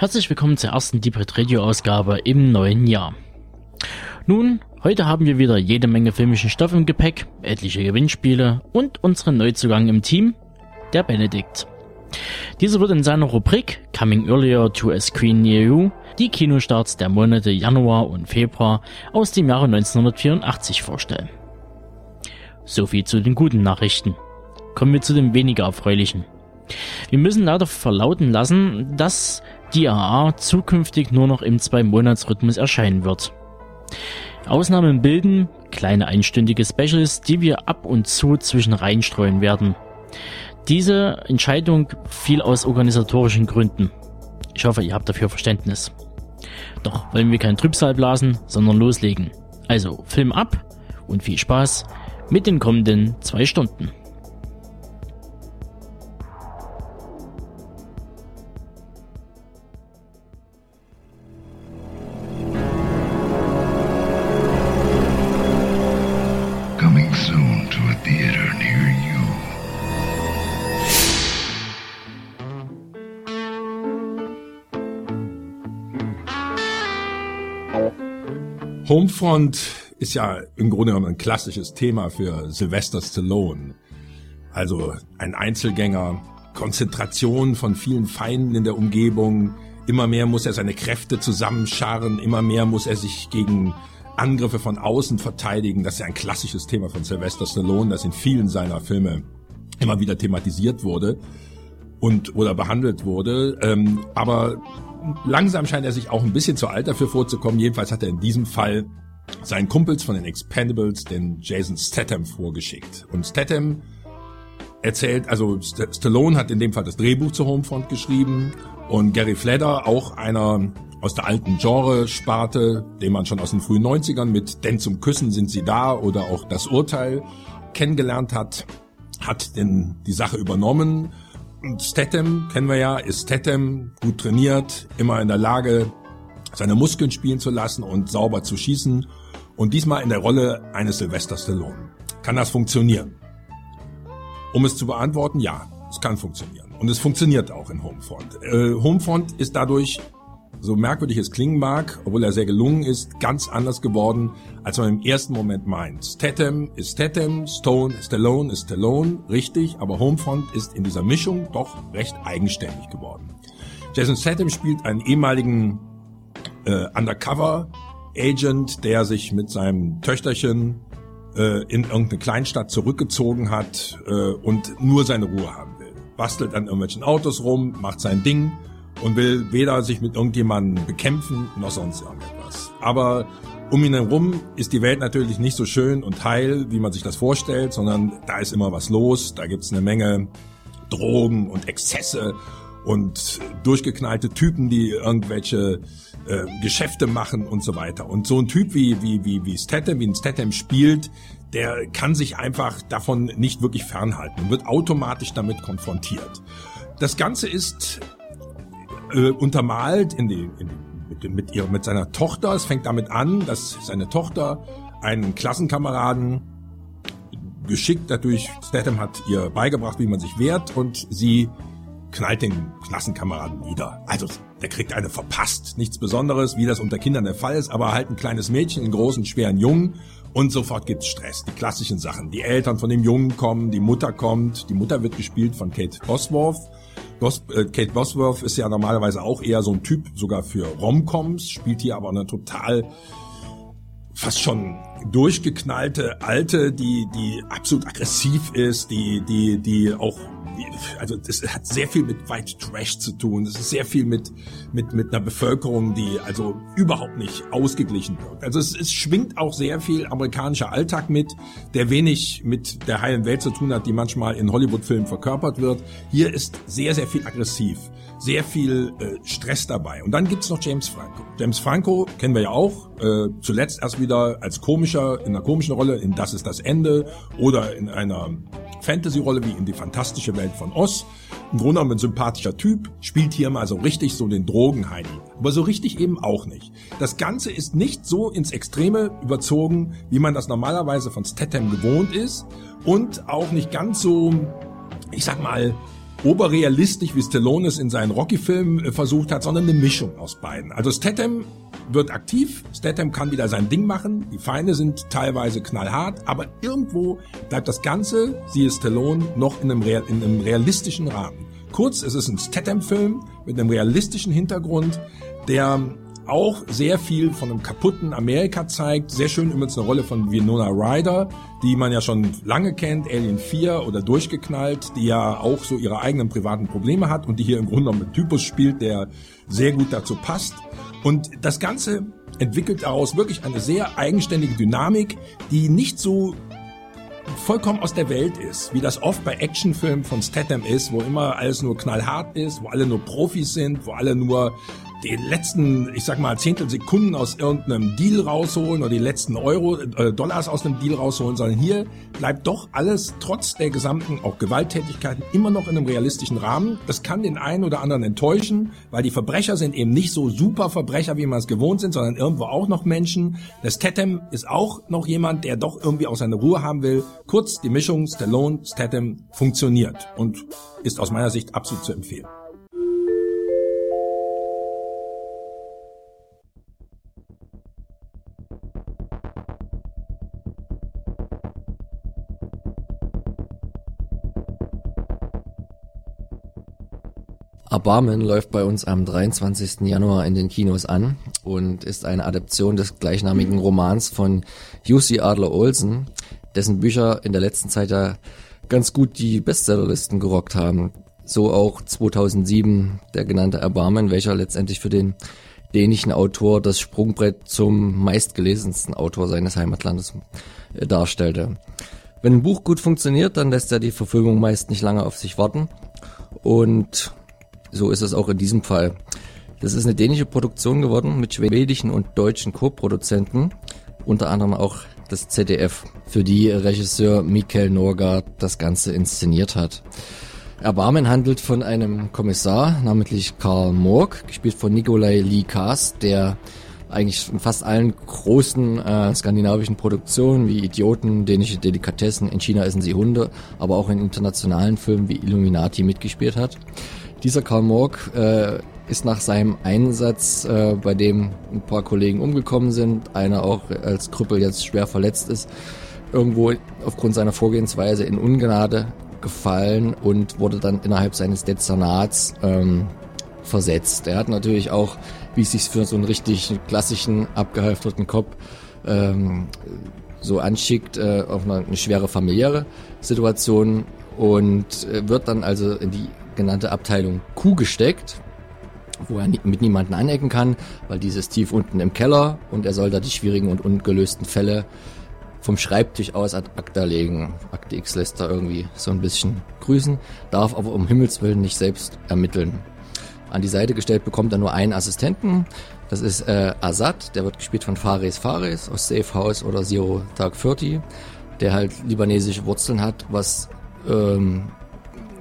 Herzlich willkommen zur ersten Deep Red Radio Ausgabe im neuen Jahr. Nun, heute haben wir wieder jede Menge filmischen Stoff im Gepäck, etliche Gewinnspiele und unseren Neuzugang im Team, der Benedikt. Dieser wird in seiner Rubrik Coming Earlier to a Screen Near You die Kinostarts der Monate Januar und Februar aus dem Jahre 1984 vorstellen. Soviel zu den guten Nachrichten. Kommen wir zu den weniger erfreulichen. Wir müssen leider verlauten lassen, dass die AA zukünftig nur noch im Zwei-Monats-Rhythmus erscheinen wird. Ausnahmen bilden kleine einstündige Specials, die wir ab und zu zwischen reinstreuen werden. Diese Entscheidung fiel aus organisatorischen Gründen. Ich hoffe, ihr habt dafür Verständnis. Doch wollen wir kein Trübsal blasen, sondern loslegen. Also Film ab und viel Spaß mit den kommenden zwei Stunden. Homefront ist ja im Grunde genommen ein klassisches Thema für Sylvester Stallone. Also ein Einzelgänger, Konzentration von vielen Feinden in der Umgebung. Immer mehr muss er seine Kräfte zusammenscharren, immer mehr muss er sich gegen Angriffe von außen verteidigen. Das ist ja ein klassisches Thema von Sylvester Stallone, das in vielen seiner Filme immer wieder thematisiert wurde und oder behandelt wurde. Ähm, aber langsam scheint er sich auch ein bisschen zu alt dafür vorzukommen. Jedenfalls hat er in diesem Fall seinen Kumpels von den Expendables, den Jason Statham, vorgeschickt. Und Statham erzählt, also St Stallone hat in dem Fall das Drehbuch zu Homefront geschrieben und Gary Fleder, auch einer aus der alten Genre-Sparte, den man schon aus den frühen 90ern mit Denn zum Küssen sind sie da oder auch Das Urteil kennengelernt hat, hat denn die Sache übernommen. Statham, kennen wir ja, ist Statham, gut trainiert, immer in der Lage, seine Muskeln spielen zu lassen und sauber zu schießen. Und diesmal in der Rolle eines Sylvester Stallone. Kann das funktionieren? Um es zu beantworten, ja, es kann funktionieren. Und es funktioniert auch in Homefront. Äh, Homefront ist dadurch, so merkwürdig es klingen mag, obwohl er sehr gelungen ist, ganz anders geworden, als man im ersten Moment meint. Statham ist Statham, Stone, Stallone ist Stallone, richtig, aber Homefront ist in dieser Mischung doch recht eigenständig geworden. Jason Statham spielt einen ehemaligen äh, Undercover-Agent, der sich mit seinem Töchterchen äh, in irgendeine Kleinstadt zurückgezogen hat äh, und nur seine Ruhe haben will. Bastelt an irgendwelchen Autos rum, macht sein Ding und will weder sich mit irgendjemandem bekämpfen noch sonst irgendetwas. Aber um ihn herum ist die Welt natürlich nicht so schön und heil, wie man sich das vorstellt, sondern da ist immer was los, da gibt's eine Menge Drogen und Exzesse und durchgeknallte Typen, die irgendwelche äh, Geschäfte machen und so weiter. Und so ein Typ wie wie wie wie Statham, wie ein Statham spielt, der kann sich einfach davon nicht wirklich fernhalten und wird automatisch damit konfrontiert. Das Ganze ist äh, untermalt in die, in mit, mit, ihr, mit seiner Tochter. Es fängt damit an, dass seine Tochter einen Klassenkameraden geschickt dadurch, Statham hat ihr beigebracht, wie man sich wehrt und sie knallt den Klassenkameraden nieder. Also der kriegt eine verpasst. Nichts Besonderes, wie das unter Kindern der Fall ist, aber halt ein kleines Mädchen, einen großen, schweren Jungen und sofort gibt's Stress. Die klassischen Sachen. Die Eltern von dem Jungen kommen, die Mutter kommt. Die Mutter wird gespielt von Kate Bosworth. Äh, Kate Bosworth ist ja normalerweise auch eher so ein Typ, sogar für Romcoms, spielt hier aber eine total fast schon durchgeknallte Alte, die die absolut aggressiv ist, die die die auch also das hat sehr viel mit White Trash zu tun. Das ist sehr viel mit mit mit einer Bevölkerung, die also überhaupt nicht ausgeglichen wird. Also es, es schwingt auch sehr viel amerikanischer Alltag mit, der wenig mit der heilen Welt zu tun hat, die manchmal in Hollywood-Filmen verkörpert wird. Hier ist sehr sehr viel aggressiv, sehr viel äh, Stress dabei. Und dann gibt's noch James Franco. James Franco kennen wir ja auch. Äh, zuletzt erst wieder als komischer in einer komischen Rolle in Das ist das Ende oder in einer Fantasy-Rolle wie in die fantastische Welt von Oz. Im Grunde genommen ein sympathischer Typ, spielt hier mal so richtig so den Drogenheini. Aber so richtig eben auch nicht. Das Ganze ist nicht so ins Extreme überzogen, wie man das normalerweise von Statham gewohnt ist. Und auch nicht ganz so, ich sag mal, oberrealistisch, wie Stallone es in seinen Rocky-Filmen äh, versucht hat, sondern eine Mischung aus beiden. Also Statham wird aktiv, Statham kann wieder sein Ding machen, die Feinde sind teilweise knallhart, aber irgendwo bleibt das Ganze, siehe Stallone, noch in einem, Real, in einem realistischen Rahmen. Kurz, es ist ein Statham-Film mit einem realistischen Hintergrund, der auch sehr viel von einem kaputten Amerika zeigt. Sehr schön übrigens eine Rolle von Winona Ryder, die man ja schon lange kennt, Alien 4 oder Durchgeknallt, die ja auch so ihre eigenen privaten Probleme hat und die hier im Grunde genommen einen Typus spielt, der sehr gut dazu passt. Und das Ganze entwickelt daraus wirklich eine sehr eigenständige Dynamik, die nicht so vollkommen aus der Welt ist, wie das oft bei Actionfilmen von Statham ist, wo immer alles nur knallhart ist, wo alle nur Profis sind, wo alle nur die letzten, ich sag mal, Zehntelsekunden aus irgendeinem Deal rausholen oder die letzten Euro, äh, Dollars aus einem Deal rausholen, sondern hier bleibt doch alles trotz der gesamten auch Gewalttätigkeiten immer noch in einem realistischen Rahmen. Das kann den einen oder anderen enttäuschen, weil die Verbrecher sind eben nicht so super Verbrecher, wie man es gewohnt sind, sondern irgendwo auch noch Menschen. Das Statham ist auch noch jemand, der doch irgendwie auch seine Ruhe haben will. Kurz, die Mischung Stallone, Statham funktioniert und ist aus meiner Sicht absolut zu empfehlen. Erbarmen läuft bei uns am 23. Januar in den Kinos an und ist eine Adaption des gleichnamigen Romans von Jussi Adler Olsen, dessen Bücher in der letzten Zeit ja ganz gut die Bestsellerlisten gerockt haben. So auch 2007 der genannte Erbarmen, welcher letztendlich für den dänischen Autor das Sprungbrett zum meistgelesensten Autor seines Heimatlandes äh, darstellte. Wenn ein Buch gut funktioniert, dann lässt er die Verfilmung meist nicht lange auf sich warten. Und so ist es auch in diesem Fall. Das ist eine dänische Produktion geworden mit schwedischen und deutschen Co-Produzenten, unter anderem auch das ZDF, für die Regisseur Mikael Norgard das Ganze inszeniert hat. Erbarmen handelt von einem Kommissar, namentlich Karl Morg, gespielt von Nikolai Lee Kaas, der eigentlich in fast allen großen äh, skandinavischen Produktionen wie Idioten, dänische Delikatessen, in China essen sie Hunde, aber auch in internationalen Filmen wie Illuminati mitgespielt hat. Dieser Karl Morg äh, ist nach seinem Einsatz, äh, bei dem ein paar Kollegen umgekommen sind, einer auch als Krüppel jetzt schwer verletzt ist, irgendwo aufgrund seiner Vorgehensweise in Ungnade gefallen und wurde dann innerhalb seines Dezernats ähm, versetzt. Er hat natürlich auch, wie es sich für so einen richtig klassischen, abgehalfterten Kopf ähm, so anschickt, äh, auf eine, eine schwere familiäre Situation und äh, wird dann also in die genannte Abteilung Q gesteckt, wo er mit niemanden anecken kann, weil dieses tief unten im Keller und er soll da die schwierigen und ungelösten Fälle vom Schreibtisch aus ad acta legen. Akte X lässt da irgendwie so ein bisschen grüßen, darf aber um Himmels Willen nicht selbst ermitteln. An die Seite gestellt bekommt er nur einen Assistenten. Das ist äh, Azad, der wird gespielt von Fares Fares aus Safe House oder Zero Dark 30, der halt libanesische Wurzeln hat, was ähm,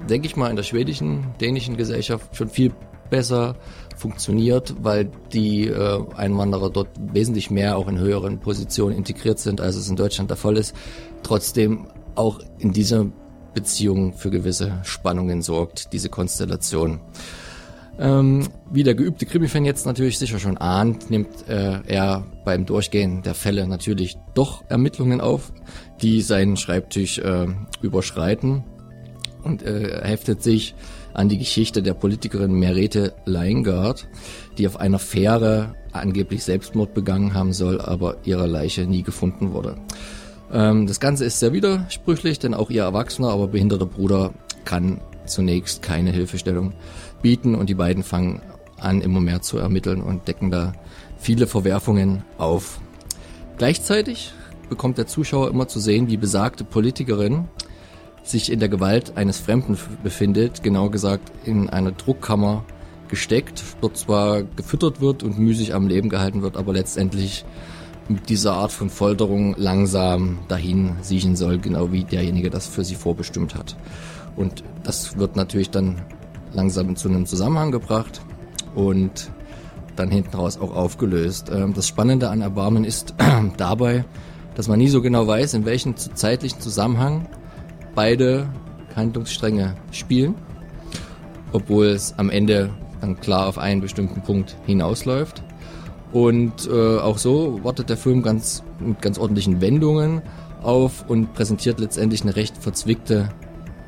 denke ich mal, in der schwedischen, dänischen Gesellschaft schon viel besser funktioniert, weil die äh, Einwanderer dort wesentlich mehr auch in höheren Positionen integriert sind, als es in Deutschland der Fall ist. Trotzdem auch in dieser Beziehung für gewisse Spannungen sorgt, diese Konstellation. Ähm, wie der geübte Krimi-Fan jetzt natürlich sicher schon ahnt, nimmt äh, er beim Durchgehen der Fälle natürlich doch Ermittlungen auf, die seinen Schreibtisch äh, überschreiten und äh, heftet sich an die Geschichte der Politikerin Merete Leingard, die auf einer Fähre angeblich Selbstmord begangen haben soll, aber ihre Leiche nie gefunden wurde. Ähm, das Ganze ist sehr widersprüchlich, denn auch ihr erwachsener, aber behinderter Bruder kann zunächst keine Hilfestellung bieten und die beiden fangen an, immer mehr zu ermitteln und decken da viele Verwerfungen auf. Gleichzeitig bekommt der Zuschauer immer zu sehen, wie besagte Politikerin sich in der Gewalt eines Fremden befindet, genau gesagt in einer Druckkammer gesteckt, dort zwar gefüttert wird und müßig am Leben gehalten wird, aber letztendlich mit dieser Art von Folterung langsam dahin siechen soll, genau wie derjenige das für sie vorbestimmt hat. Und das wird natürlich dann langsam zu einem Zusammenhang gebracht und dann hinten raus auch aufgelöst. Ähm, das Spannende an Erbarmen ist dabei, dass man nie so genau weiß, in welchem zeitlichen Zusammenhang beide Handlungsstränge spielen, obwohl es am Ende dann klar auf einen bestimmten Punkt hinausläuft. Und äh, auch so wartet der Film ganz mit ganz ordentlichen Wendungen auf und präsentiert letztendlich eine recht verzwickte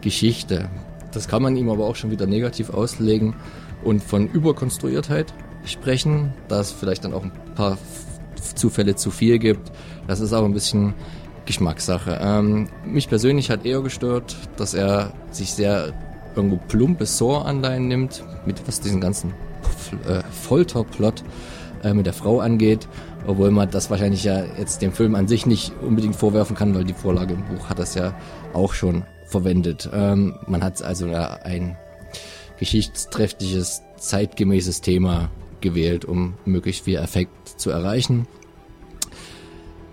Geschichte. Das kann man ihm aber auch schon wieder negativ auslegen und von Überkonstruiertheit sprechen, da es vielleicht dann auch ein paar Zufälle zu viel gibt. Das ist aber ein bisschen Geschmackssache. Ähm, mich persönlich hat eher gestört, dass er sich sehr irgendwo plumpe Saw-Anleihen nimmt, mit was diesen ganzen äh, Folterplot äh, mit der Frau angeht, obwohl man das wahrscheinlich ja jetzt dem Film an sich nicht unbedingt vorwerfen kann, weil die Vorlage im Buch hat das ja auch schon verwendet. Ähm, man hat also ein geschichtsträchtiges, zeitgemäßes Thema gewählt, um möglichst viel Effekt zu erreichen.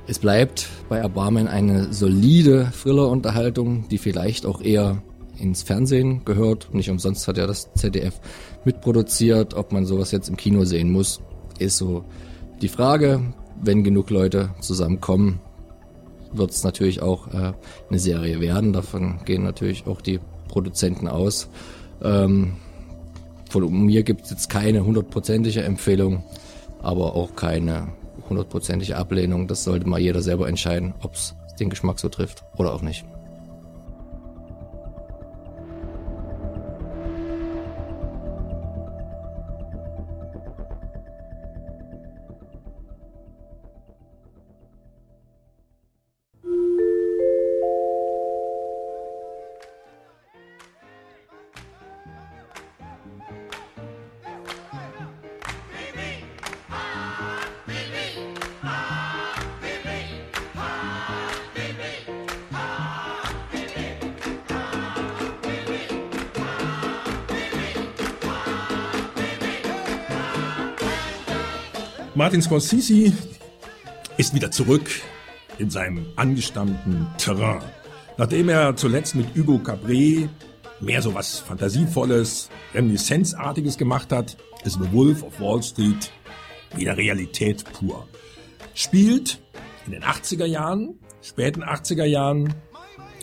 Es bleibt bei Erbarmen eine solide Thriller-Unterhaltung, die vielleicht auch eher ins Fernsehen gehört. Nicht umsonst hat ja das ZDF mitproduziert. Ob man sowas jetzt im Kino sehen muss, ist so die Frage. Wenn genug Leute zusammenkommen, wird es natürlich auch äh, eine Serie werden. Davon gehen natürlich auch die Produzenten aus. Ähm, von mir gibt es jetzt keine hundertprozentige Empfehlung, aber auch keine hundertprozentige Ablehnung. Das sollte mal jeder selber entscheiden, ob es den Geschmack so trifft oder auch nicht. Martin Scorsese ist wieder zurück in seinem angestammten Terrain. Nachdem er zuletzt mit Hugo Cabret mehr so was Fantasievolles, Remissenzartiges gemacht hat, ist The Wolf of Wall Street wieder Realität pur. Spielt in den 80er Jahren, späten 80er Jahren,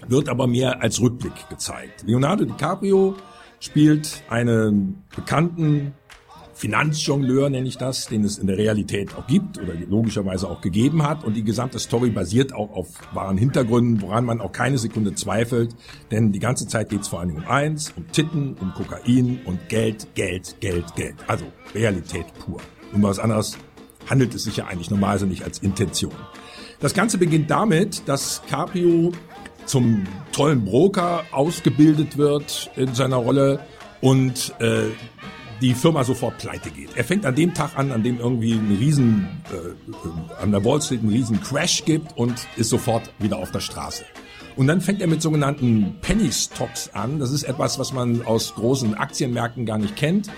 wird aber mehr als Rückblick gezeigt. Leonardo DiCaprio spielt einen bekannten Finanzjongleur nenne ich das, den es in der Realität auch gibt oder logischerweise auch gegeben hat. Und die gesamte Story basiert auch auf wahren Hintergründen, woran man auch keine Sekunde zweifelt. Denn die ganze Zeit geht es vor allem um eins, um Titten, um Kokain und Geld, Geld, Geld, Geld. Also Realität pur. Um was anderes handelt es sich ja eigentlich normalerweise nicht als Intention. Das Ganze beginnt damit, dass Caprio zum tollen Broker ausgebildet wird in seiner Rolle und äh, die Firma sofort pleite geht. Er fängt an dem Tag an, an dem irgendwie ein riesen, äh, an der Wall Street ein riesen Crash gibt und ist sofort wieder auf der Straße. Und dann fängt er mit sogenannten Penny Stocks an. Das ist etwas, was man aus großen Aktienmärkten gar nicht kennt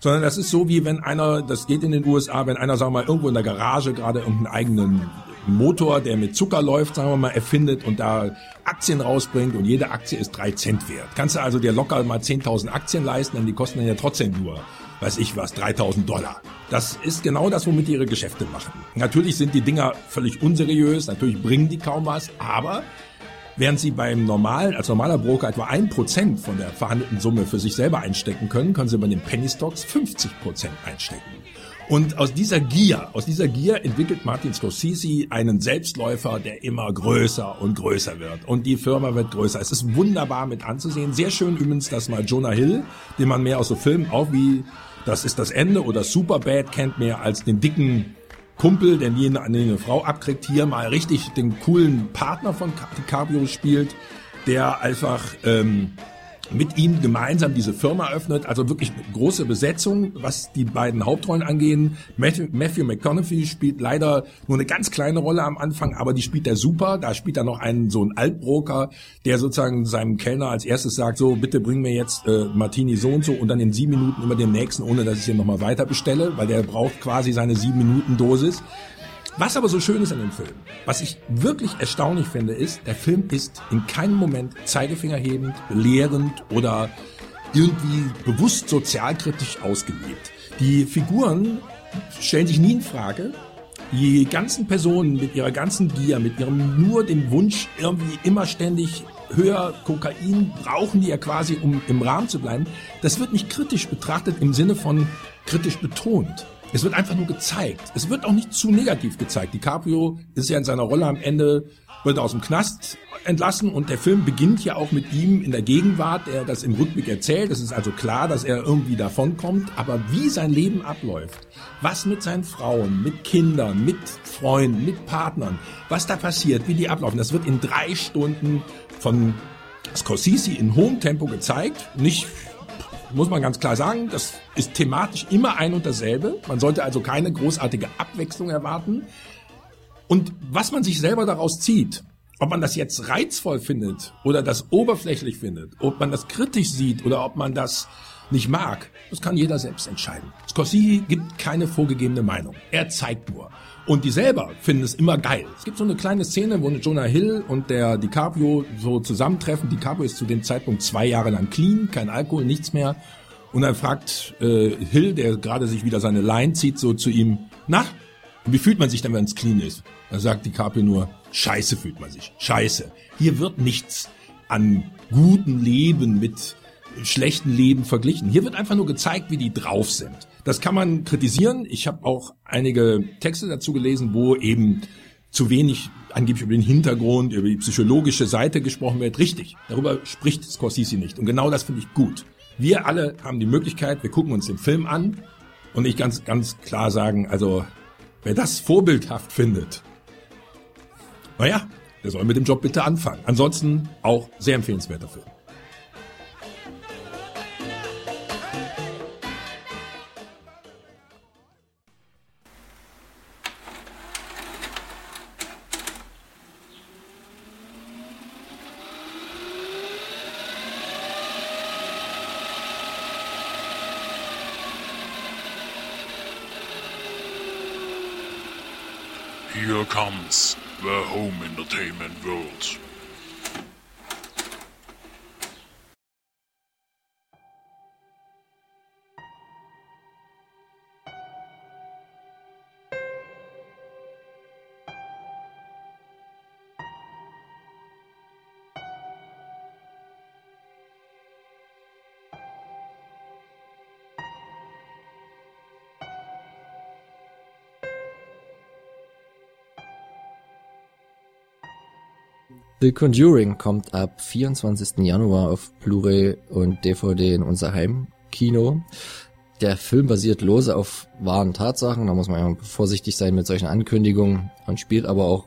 sondern das ist so wie wenn einer, das geht in den USA, wenn einer, sagen wir mal, irgendwo in der Garage gerade irgendeinen eigenen Motor, der mit Zucker läuft, sagen wir mal, erfindet und da Aktien rausbringt und jede Aktie ist drei Cent wert. Kannst du also dir locker mal 10.000 Aktien leisten, denn die kosten dann ja trotzdem nur, weiß ich was, 3.000 Dollar. Das ist genau das, womit die ihre Geschäfte machen. Natürlich sind die Dinger völlig unseriös, natürlich bringen die kaum was, aber Während Sie beim normalen, als normaler Broker etwa ein Prozent von der verhandelten Summe für sich selber einstecken können, können Sie bei den Penny Stocks 50 Prozent einstecken. Und aus dieser Gier, aus dieser Gier entwickelt Martin Scorsese einen Selbstläufer, der immer größer und größer wird. Und die Firma wird größer. Es ist wunderbar mit anzusehen. Sehr schön übrigens, dass mal Jonah Hill, den man mehr aus so Filmen auch wie Das ist das Ende oder Superbad kennt, mehr als den dicken Kumpel, der eine, eine Frau abkriegt, hier mal richtig den coolen Partner von DiCaprio spielt, der einfach ähm, mit ihm gemeinsam diese Firma öffnet. Also wirklich große Besetzung, was die beiden Hauptrollen angehen. Matthew, Matthew McConaughey spielt leider nur eine ganz kleine Rolle am Anfang, aber die spielt er super. Da spielt er noch einen so einen Altbroker, der sozusagen seinem Kellner als erstes sagt, so bitte bring mir jetzt äh, Martini so und so und dann in sieben Minuten immer den nächsten, ohne dass ich ihn nochmal weiter bestelle, weil der braucht quasi seine sieben Minuten Dosis. Was aber so schön ist an dem Film, was ich wirklich erstaunlich finde, ist, der Film ist in keinem Moment zeigefingerhebend, belehrend oder irgendwie bewusst sozialkritisch ausgelebt. Die Figuren stellen sich nie in Frage. Die ganzen Personen mit ihrer ganzen Gier, mit ihrem nur dem Wunsch, irgendwie immer ständig höher Kokain brauchen die ja quasi, um im Rahmen zu bleiben. Das wird nicht kritisch betrachtet im Sinne von kritisch betont. Es wird einfach nur gezeigt. Es wird auch nicht zu negativ gezeigt. DiCaprio ist ja in seiner Rolle am Ende, wird aus dem Knast entlassen und der Film beginnt ja auch mit ihm in der Gegenwart, der das im Rückblick erzählt. Es ist also klar, dass er irgendwie davonkommt, aber wie sein Leben abläuft, was mit seinen Frauen, mit Kindern, mit Freunden, mit Partnern, was da passiert, wie die ablaufen, das wird in drei Stunden von Scorsese in hohem Tempo gezeigt. Nicht muss man ganz klar sagen, das ist thematisch immer ein und dasselbe. Man sollte also keine großartige Abwechslung erwarten. Und was man sich selber daraus zieht, ob man das jetzt reizvoll findet oder das oberflächlich findet, ob man das kritisch sieht oder ob man das nicht mag, das kann jeder selbst entscheiden. Scorsese gibt keine vorgegebene Meinung. Er zeigt nur. Und die selber finden es immer geil. Es gibt so eine kleine Szene, wo Jonah Hill und der DiCaprio so zusammentreffen. DiCaprio ist zu dem Zeitpunkt zwei Jahre lang clean, kein Alkohol, nichts mehr. Und dann fragt äh, Hill, der gerade sich wieder seine Line zieht, so zu ihm, na, wie fühlt man sich denn, wenn es clean ist? Da sagt DiCaprio nur, scheiße fühlt man sich, scheiße. Hier wird nichts an gutem Leben mit schlechten Leben verglichen. Hier wird einfach nur gezeigt, wie die drauf sind. Das kann man kritisieren. Ich habe auch einige Texte dazu gelesen, wo eben zu wenig angeblich über den Hintergrund, über die psychologische Seite gesprochen wird. Richtig, darüber spricht Scorsese nicht. Und genau das finde ich gut. Wir alle haben die Möglichkeit, wir gucken uns den Film an und ich ganz, ganz klar sagen, also wer das vorbildhaft findet, naja, der soll mit dem Job bitte anfangen. Ansonsten auch sehr empfehlenswerter Film. Comes the home entertainment world. The Conjuring kommt ab 24. Januar auf Blu-ray und DVD in unser Heimkino. Der Film basiert lose auf wahren Tatsachen, da muss man ja vorsichtig sein mit solchen Ankündigungen und spielt aber auch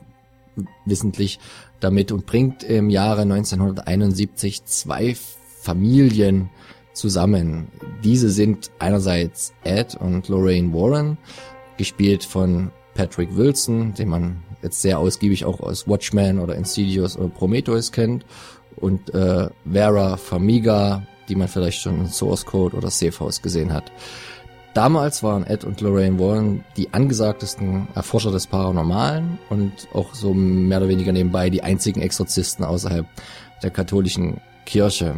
wissentlich damit und bringt im Jahre 1971 zwei Familien zusammen. Diese sind einerseits Ed und Lorraine Warren, gespielt von Patrick Wilson, den man jetzt sehr ausgiebig auch aus Watchmen oder Insidious oder Prometheus kennt und äh, Vera Famiga, die man vielleicht schon in Source Code oder Safe House gesehen hat. Damals waren Ed und Lorraine Warren die angesagtesten Erforscher des Paranormalen und auch so mehr oder weniger nebenbei die einzigen Exorzisten außerhalb der katholischen Kirche.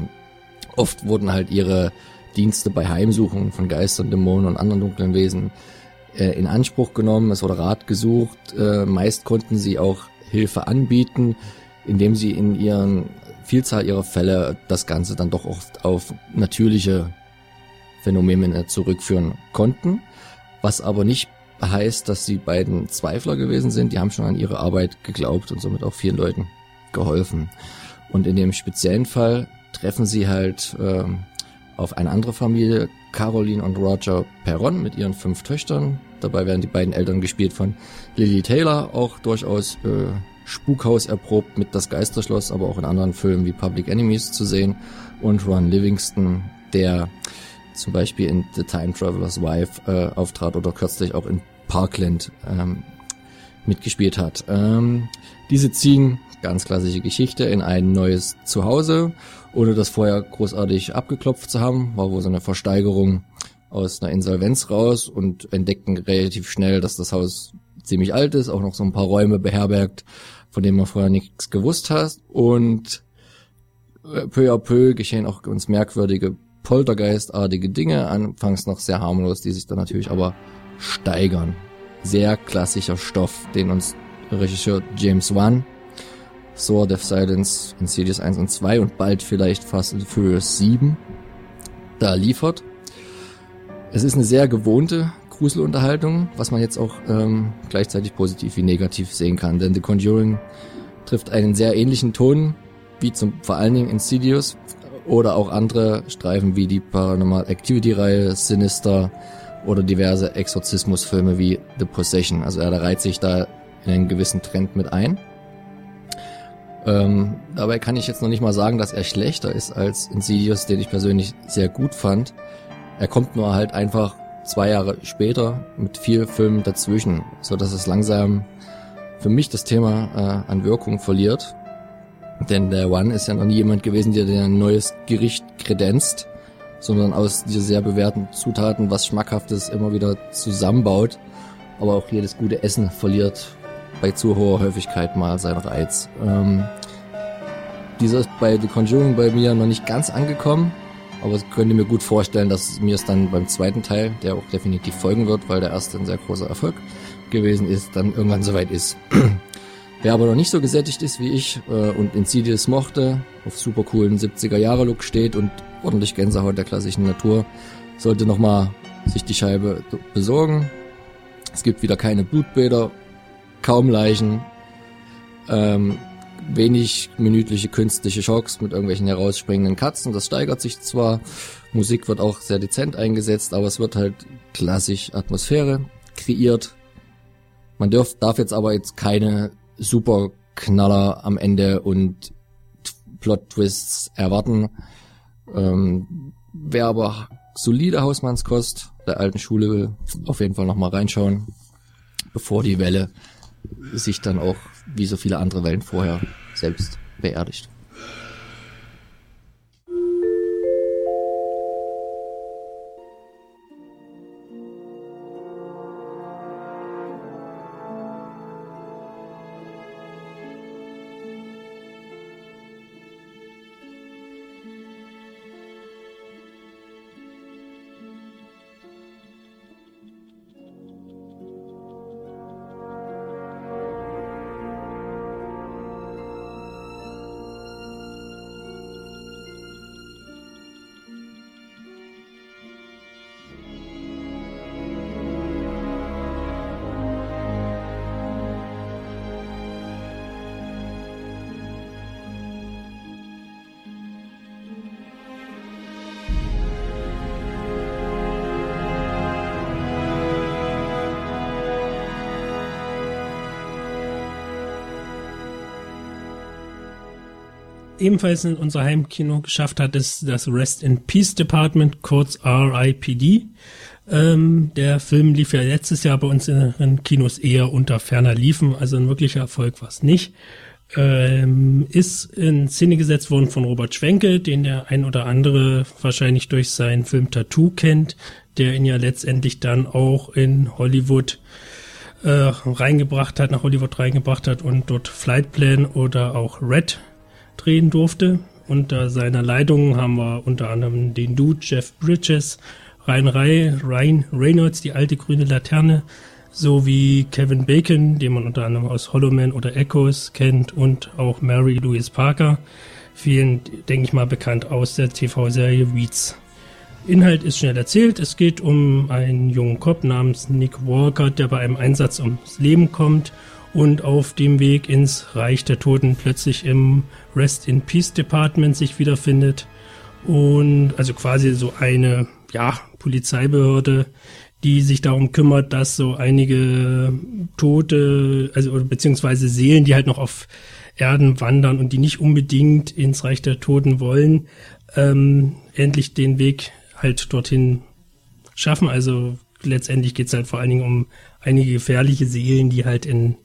Oft wurden halt ihre Dienste bei Heimsuchungen von Geistern, Dämonen und anderen dunklen Wesen äh, in Anspruch genommen, es wurde Rat gesucht, äh, meist konnten sie auch Hilfe anbieten, indem sie in ihren Vielzahl ihrer Fälle das Ganze dann doch oft auf natürliche Phänomene zurückführen konnten, was aber nicht heißt, dass die beiden Zweifler gewesen sind, die haben schon an ihre Arbeit geglaubt und somit auch vielen Leuten geholfen. Und in dem speziellen Fall treffen sie halt äh, auf eine andere Familie, Caroline und Roger Perron mit ihren fünf Töchtern. Dabei werden die beiden Eltern gespielt von Lily Taylor, auch durchaus äh, Spukhaus erprobt mit Das Geisterschloss, aber auch in anderen Filmen wie Public Enemies zu sehen. Und Ron Livingston, der zum Beispiel in The Time Traveler's Wife äh, auftrat oder kürzlich auch in Parkland ähm, mitgespielt hat. Ähm, diese ziehen, ganz klassische Geschichte, in ein neues Zuhause ohne das vorher großartig abgeklopft zu haben, war wohl so eine Versteigerung aus einer Insolvenz raus und entdeckten relativ schnell, dass das Haus ziemlich alt ist, auch noch so ein paar Räume beherbergt, von denen man vorher nichts gewusst hat. Und äh, peu à peu geschehen auch ganz merkwürdige poltergeistartige Dinge, anfangs noch sehr harmlos, die sich dann natürlich aber steigern. Sehr klassischer Stoff, den uns Regisseur James Wan, Sword of Silence, Insidious 1 und 2 und bald vielleicht Fast and Furious 7 da liefert. Es ist eine sehr gewohnte Gruselunterhaltung, was man jetzt auch ähm, gleichzeitig positiv wie negativ sehen kann, denn The Conjuring trifft einen sehr ähnlichen Ton wie zum vor allen Dingen Insidious oder auch andere Streifen wie die Paranormal Activity Reihe, Sinister oder diverse Exorzismusfilme wie The Possession. Also er reiht sich da in einen gewissen Trend mit ein. Ähm, dabei kann ich jetzt noch nicht mal sagen, dass er schlechter ist als Insidious, den ich persönlich sehr gut fand. Er kommt nur halt einfach zwei Jahre später mit vier Filmen dazwischen, so dass es langsam für mich das Thema äh, an Wirkung verliert. Denn der One ist ja noch nie jemand gewesen, der ein neues Gericht kredenzt, sondern aus dieser sehr bewährten Zutaten was Schmackhaftes immer wieder zusammenbaut. Aber auch jedes gute Essen verliert bei zu hoher Häufigkeit mal seinen Reiz. Ähm, dieser ist bei The Conjuring bei mir noch nicht ganz angekommen, aber ich könnte mir gut vorstellen, dass mir es dann beim zweiten Teil, der auch definitiv folgen wird, weil der erste ein sehr großer Erfolg gewesen ist, dann irgendwann soweit ist. Wer aber noch nicht so gesättigt ist wie ich äh, und Insidious mochte, auf super coolen 70er-Jahre-Look steht und ordentlich Gänsehaut der klassischen Natur, sollte nochmal sich die Scheibe besorgen. Es gibt wieder keine Blutbäder, kaum Leichen, ähm, wenig minütliche künstliche Schocks mit irgendwelchen herausspringenden Katzen. Das steigert sich zwar, Musik wird auch sehr dezent eingesetzt, aber es wird halt klassisch Atmosphäre kreiert. Man darf, darf jetzt aber jetzt keine super Knaller am Ende und Plot-Twists erwarten. Ähm, wer aber solide Hausmannskost der alten Schule will, auf jeden Fall nochmal reinschauen, bevor die Welle sich dann auch, wie so viele andere Wellen vorher, selbst beerdigt. Ebenfalls in unser Heimkino geschafft hat, ist das Rest in Peace Department, kurz RIPD. Ähm, der Film lief ja letztes Jahr bei uns in den Kinos eher unter ferner Liefen, also ein wirklicher Erfolg war es nicht. Ähm, ist in Szene gesetzt worden von Robert Schwenke, den der ein oder andere wahrscheinlich durch seinen Film Tattoo kennt, der ihn ja letztendlich dann auch in Hollywood äh, reingebracht hat, nach Hollywood reingebracht hat und dort Flightplan oder auch Red drehen durfte. Unter seiner Leitung haben wir unter anderem den Dude Jeff Bridges, Ryan Ray, Ryan Reynolds, die alte grüne Laterne, sowie Kevin Bacon, den man unter anderem aus Hollow Man oder Echoes kennt und auch Mary Louise Parker, vielen, denke ich mal, bekannt aus der TV-Serie Weeds. Inhalt ist schnell erzählt. Es geht um einen jungen Cop namens Nick Walker, der bei einem Einsatz ums Leben kommt und auf dem Weg ins Reich der Toten plötzlich im Rest in Peace Department sich wiederfindet und also quasi so eine ja Polizeibehörde, die sich darum kümmert, dass so einige Tote, also beziehungsweise Seelen, die halt noch auf Erden wandern und die nicht unbedingt ins Reich der Toten wollen, ähm, endlich den Weg halt dorthin schaffen. Also letztendlich geht's halt vor allen Dingen um einige gefährliche Seelen, die halt in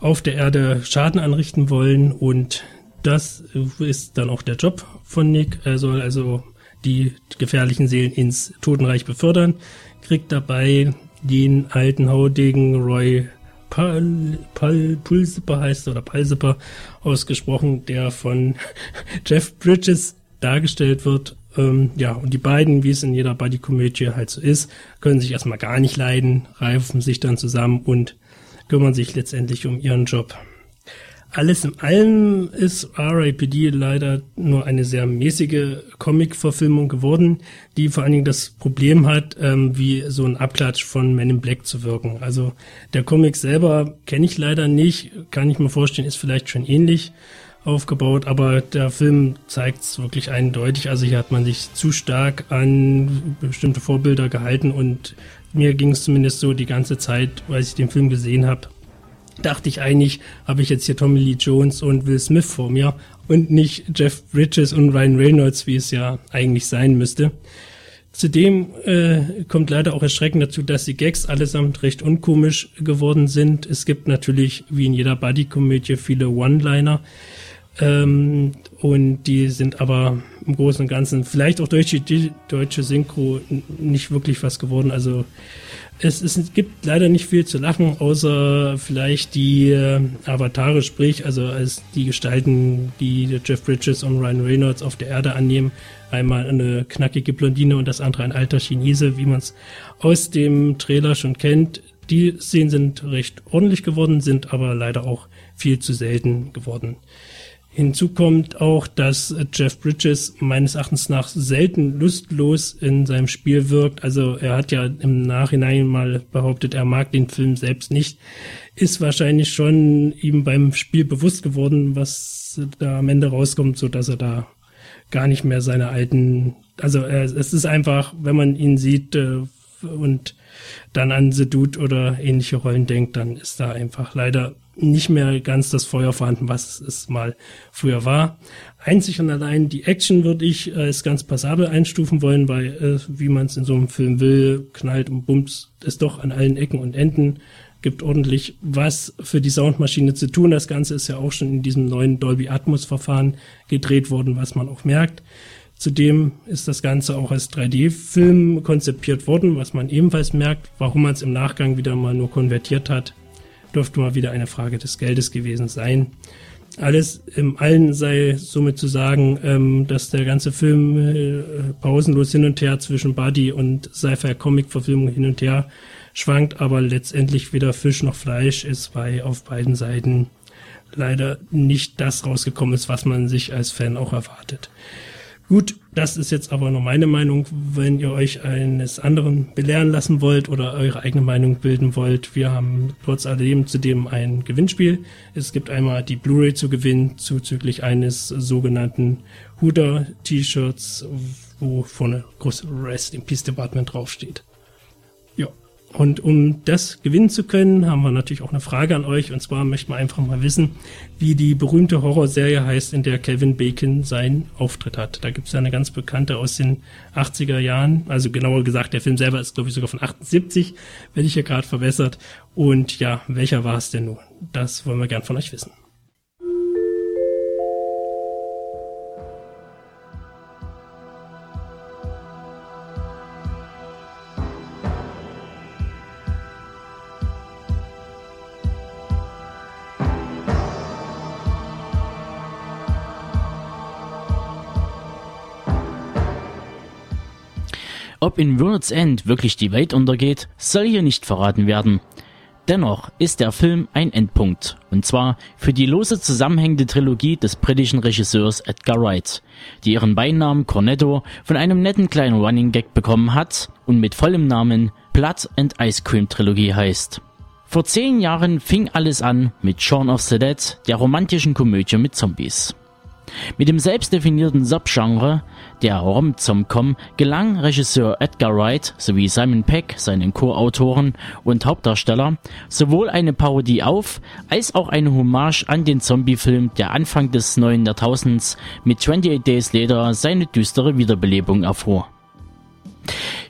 auf der Erde Schaden anrichten wollen und das ist dann auch der Job von Nick. Er soll also die gefährlichen Seelen ins Totenreich befördern, kriegt dabei den alten Haudegen Roy Paul, Paul Pulsipper heißt oder Palsipper ausgesprochen, der von Jeff Bridges dargestellt wird. Ähm, ja, und die beiden, wie es in jeder Buddy-Komödie halt so ist, können sich erstmal gar nicht leiden, reifen sich dann zusammen und kümmern sich letztendlich um ihren Job. Alles in allem ist R.I.P.D. leider nur eine sehr mäßige Comic-Verfilmung geworden, die vor allen Dingen das Problem hat, ähm, wie so ein Abklatsch von Men in Black zu wirken. Also der Comic selber kenne ich leider nicht, kann ich mir vorstellen, ist vielleicht schon ähnlich aufgebaut, aber der Film zeigt es wirklich eindeutig. Also hier hat man sich zu stark an bestimmte Vorbilder gehalten und mir ging es zumindest so die ganze Zeit, als ich den Film gesehen habe, dachte ich eigentlich, habe ich jetzt hier Tommy Lee Jones und Will Smith vor mir und nicht Jeff Bridges und Ryan Reynolds, wie es ja eigentlich sein müsste. Zudem äh, kommt leider auch erschreckend dazu, dass die Gags allesamt recht unkomisch geworden sind. Es gibt natürlich, wie in jeder Buddy-Komödie, viele One-Liner. Ähm, und die sind aber im Großen und Ganzen, vielleicht auch durch die deutsche Synchro, nicht wirklich was geworden. Also es, es gibt leider nicht viel zu lachen, außer vielleicht die äh, Avatare, sprich, also als die Gestalten, die Jeff Bridges und Ryan Reynolds auf der Erde annehmen. Einmal eine knackige Blondine und das andere ein alter Chinese, wie man es aus dem Trailer schon kennt. Die Szenen sind recht ordentlich geworden, sind aber leider auch viel zu selten geworden. Hinzu kommt auch, dass Jeff Bridges meines Erachtens nach selten lustlos in seinem Spiel wirkt. Also er hat ja im Nachhinein mal behauptet, er mag den Film selbst nicht. Ist wahrscheinlich schon ihm beim Spiel bewusst geworden, was da am Ende rauskommt, so dass er da gar nicht mehr seine alten, also es ist einfach, wenn man ihn sieht äh, und dann an The Dude oder ähnliche Rollen denkt, dann ist da einfach leider nicht mehr ganz das Feuer vorhanden, was es mal früher war. Einzig und allein die Action würde ich als ganz passabel einstufen wollen, weil, äh, wie man es in so einem Film will, knallt und bumps es doch an allen Ecken und Enden, gibt ordentlich was für die Soundmaschine zu tun. Das Ganze ist ja auch schon in diesem neuen Dolby Atmos Verfahren gedreht worden, was man auch merkt. Zudem ist das Ganze auch als 3D-Film konzipiert worden, was man ebenfalls merkt, warum man es im Nachgang wieder mal nur konvertiert hat, dürfte mal wieder eine Frage des Geldes gewesen sein. Alles im Allen sei somit zu sagen, ähm, dass der ganze Film äh, pausenlos hin und her zwischen Buddy und Sci-Fi-Comic-Verfilmung hin und her schwankt, aber letztendlich weder Fisch noch Fleisch ist, weil auf beiden Seiten leider nicht das rausgekommen ist, was man sich als Fan auch erwartet. Gut, das ist jetzt aber nur meine Meinung. Wenn ihr euch eines anderen belehren lassen wollt oder eure eigene Meinung bilden wollt, wir haben trotz alledem zudem ein Gewinnspiel. Es gibt einmal die Blu-ray zu gewinnen, zuzüglich eines sogenannten Huda-T-Shirts, wo vorne groß Rest in Peace Department draufsteht. Und um das gewinnen zu können, haben wir natürlich auch eine Frage an euch. Und zwar möchten wir einfach mal wissen, wie die berühmte Horrorserie heißt, in der Kevin Bacon seinen Auftritt hat. Da gibt es ja eine ganz bekannte aus den 80er Jahren. Also genauer gesagt, der Film selber ist, glaube ich, sogar von 78, werde ich hier gerade verbessert. Und ja, welcher war es denn nun? Das wollen wir gern von euch wissen. Ob in World's End wirklich die Welt untergeht, soll hier nicht verraten werden. Dennoch ist der Film ein Endpunkt, und zwar für die lose zusammenhängende Trilogie des britischen Regisseurs Edgar Wright, die ihren Beinamen Cornetto von einem netten kleinen Running Gag bekommen hat und mit vollem Namen Blood and Ice Cream Trilogie heißt. Vor zehn Jahren fing alles an mit Shaun of the Dead, der romantischen Komödie mit Zombies. Mit dem selbstdefinierten Subgenre der Rom-Com gelang Regisseur Edgar Wright sowie Simon Peck, seinen Co-Autoren und Hauptdarsteller, sowohl eine Parodie auf als auch eine Hommage an den Zombie-Film der Anfang des neuen Jahrtausends mit 28 Days Later seine düstere Wiederbelebung erfuhr.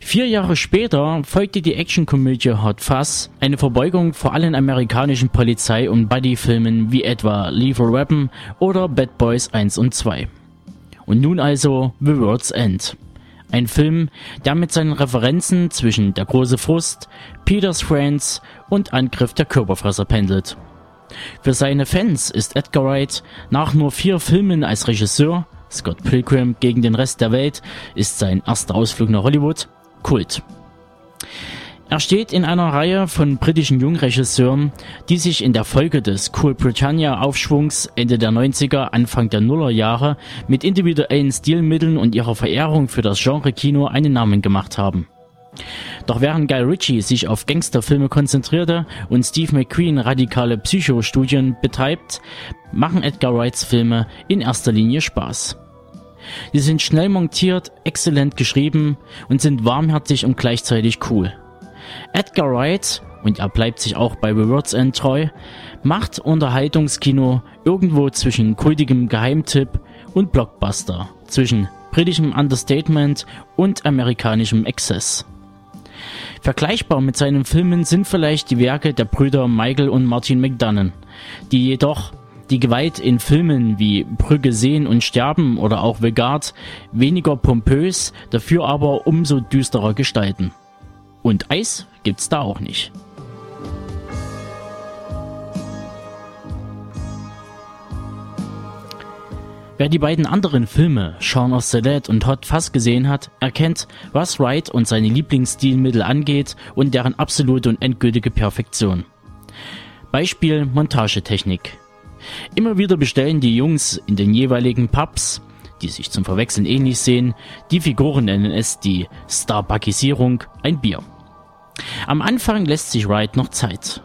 Vier Jahre später folgte die Actionkomödie Hot Fuzz, eine Verbeugung vor allen amerikanischen Polizei- und Buddy-Filmen wie etwa Lethal Weapon oder Bad Boys 1 und 2. Und nun also The World's End. Ein Film, der mit seinen Referenzen zwischen Der große Frust, Peters Friends und Angriff der Körperfresser pendelt. Für seine Fans ist Edgar Wright nach nur vier Filmen als Regisseur, Scott Pilgrim gegen den Rest der Welt ist sein erster Ausflug nach Hollywood, Kult. Er steht in einer Reihe von britischen Jungregisseuren, die sich in der Folge des Cool Britannia Aufschwungs Ende der 90er, Anfang der Nullerjahre mit individuellen Stilmitteln und ihrer Verehrung für das Genre Kino einen Namen gemacht haben. Doch während Guy Ritchie sich auf Gangsterfilme konzentrierte und Steve McQueen radikale Psychostudien betreibt, machen Edgar Wrights Filme in erster Linie Spaß. Sie sind schnell montiert, exzellent geschrieben und sind warmherzig und gleichzeitig cool. Edgar Wright, und er bleibt sich auch bei The World's End treu, macht Unterhaltungskino irgendwo zwischen kultigem Geheimtipp und Blockbuster, zwischen britischem Understatement und amerikanischem Exzess. Vergleichbar mit seinen Filmen sind vielleicht die Werke der Brüder Michael und Martin McDonough, die jedoch die Gewalt in Filmen wie Brücke sehen und sterben oder auch Vegard weniger pompös, dafür aber umso düsterer gestalten. Und Eis gibt's da auch nicht. Wer die beiden anderen Filme Shaun of the Dead und Hot Fuzz gesehen hat, erkennt, was Wright und seine Lieblingsstilmittel angeht und deren absolute und endgültige Perfektion. Beispiel Montagetechnik. Immer wieder bestellen die Jungs in den jeweiligen Pubs die sich zum Verwechseln ähnlich sehen. Die Figuren nennen es die Starbuckisierung, ein Bier. Am Anfang lässt sich Wright noch Zeit.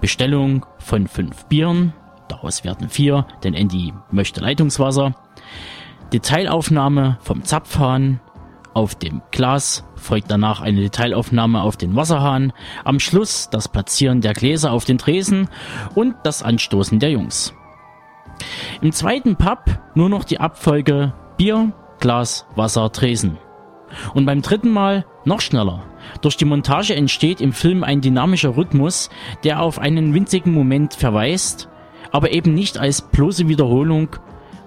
Bestellung von fünf Bieren, daraus werden vier, denn Andy möchte Leitungswasser. Detailaufnahme vom Zapfhahn auf dem Glas, folgt danach eine Detailaufnahme auf den Wasserhahn, am Schluss das Platzieren der Gläser auf den Tresen und das Anstoßen der Jungs. Im zweiten Pub nur noch die Abfolge Bier, Glas, Wasser, Tresen. Und beim dritten Mal noch schneller. Durch die Montage entsteht im Film ein dynamischer Rhythmus, der auf einen winzigen Moment verweist, aber eben nicht als bloße Wiederholung,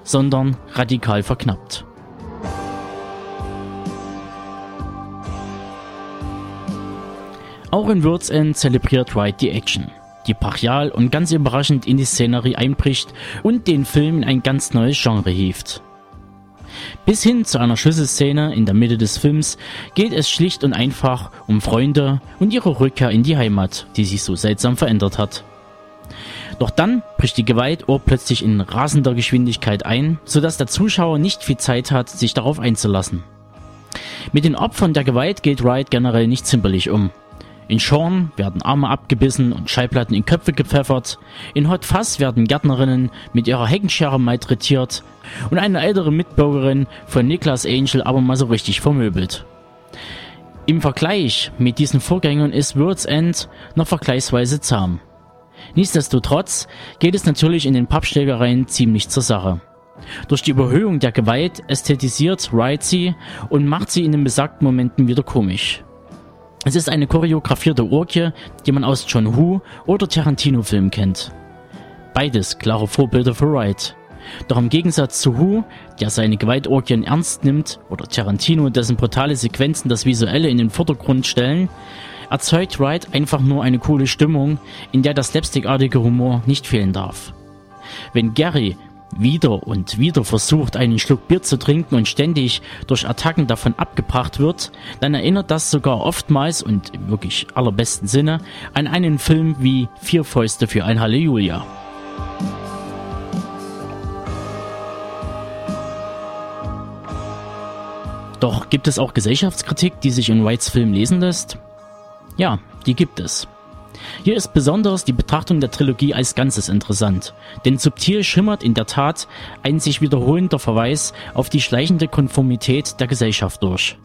sondern radikal verknappt. Auch in World's End zelebriert Wright die Action die brachial und ganz überraschend in die Szenerie einbricht und den Film in ein ganz neues Genre hieft. Bis hin zu einer Schlüsselszene in der Mitte des Films geht es schlicht und einfach um Freunde und ihre Rückkehr in die Heimat, die sich so seltsam verändert hat. Doch dann bricht die Gewalt plötzlich in rasender Geschwindigkeit ein, sodass der Zuschauer nicht viel Zeit hat, sich darauf einzulassen. Mit den Opfern der Gewalt geht Wright generell nicht zimperlich um. In Sean werden Arme abgebissen und Schallplatten in Köpfe gepfeffert. In Hot Fuzz werden Gärtnerinnen mit ihrer Heckenschere malträtiert. Und eine ältere Mitbürgerin von Niklas Angel aber mal so richtig vermöbelt. Im Vergleich mit diesen Vorgängern ist World's End noch vergleichsweise zahm. Nichtsdestotrotz geht es natürlich in den Pappschlägereien ziemlich zur Sache. Durch die Überhöhung der Gewalt ästhetisiert Wright sie und macht sie in den besagten Momenten wieder komisch. Es ist eine choreografierte Orgie, die man aus John Woo oder Tarantino-Filmen kennt. Beides klare Vorbilder für Wright. Doch im Gegensatz zu Who, der seine Gewaltorgien ernst nimmt, oder Tarantino, dessen brutale Sequenzen das Visuelle in den Vordergrund stellen, erzeugt Wright einfach nur eine coole Stimmung, in der das slapstickartige Humor nicht fehlen darf. Wenn Gary wieder und wieder versucht, einen Schluck Bier zu trinken und ständig durch Attacken davon abgebracht wird, dann erinnert das sogar oftmals und im wirklich allerbesten Sinne an einen Film wie Vier Fäuste für ein Halleluja. Doch gibt es auch Gesellschaftskritik, die sich in Whites Film lesen lässt? Ja, die gibt es. Hier ist besonders die Betrachtung der Trilogie als Ganzes interessant, denn subtil schimmert in der Tat ein sich wiederholender Verweis auf die schleichende Konformität der Gesellschaft durch.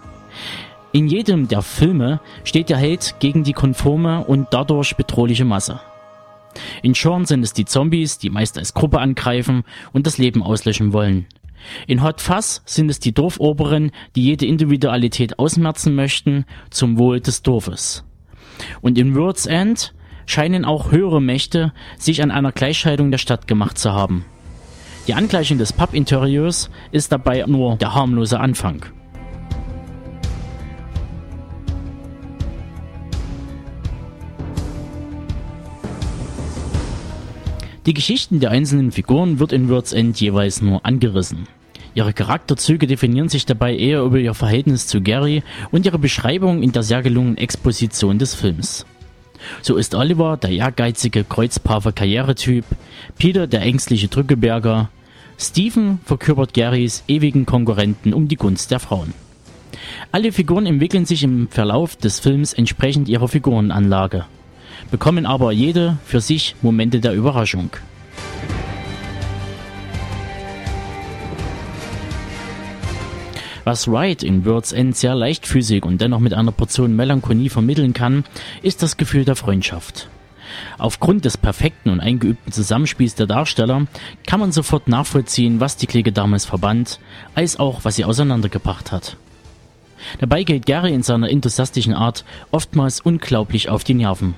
In jedem der Filme steht der Held gegen die konforme und dadurch bedrohliche Masse. In Sean sind es die Zombies, die meist als Gruppe angreifen und das Leben auslöschen wollen. In Hot Fuzz sind es die Dorfoberen, die jede Individualität ausmerzen möchten, zum Wohl des Dorfes. Und in World's End scheinen auch höhere Mächte sich an einer Gleichscheidung der Stadt gemacht zu haben. Die Angleichung des Pub-Interieurs ist dabei nur der harmlose Anfang. Die Geschichten der einzelnen Figuren wird in Words End jeweils nur angerissen. Ihre Charakterzüge definieren sich dabei eher über ihr Verhältnis zu Gary und ihre Beschreibung in der sehr gelungenen Exposition des Films. So ist Oliver der ehrgeizige Kreuzpaver Karrieretyp, Peter der ängstliche Drückeberger, Stephen verkörpert Garys ewigen Konkurrenten um die Gunst der Frauen. Alle Figuren entwickeln sich im Verlauf des Films entsprechend ihrer Figurenanlage, bekommen aber jede für sich Momente der Überraschung. Was Wright in World's End sehr leichtfüßig und dennoch mit einer Portion Melancholie vermitteln kann, ist das Gefühl der Freundschaft. Aufgrund des perfekten und eingeübten Zusammenspiels der Darsteller kann man sofort nachvollziehen, was die Clique damals verband, als auch was sie auseinandergebracht hat. Dabei geht Gary in seiner enthusiastischen Art oftmals unglaublich auf die Nerven.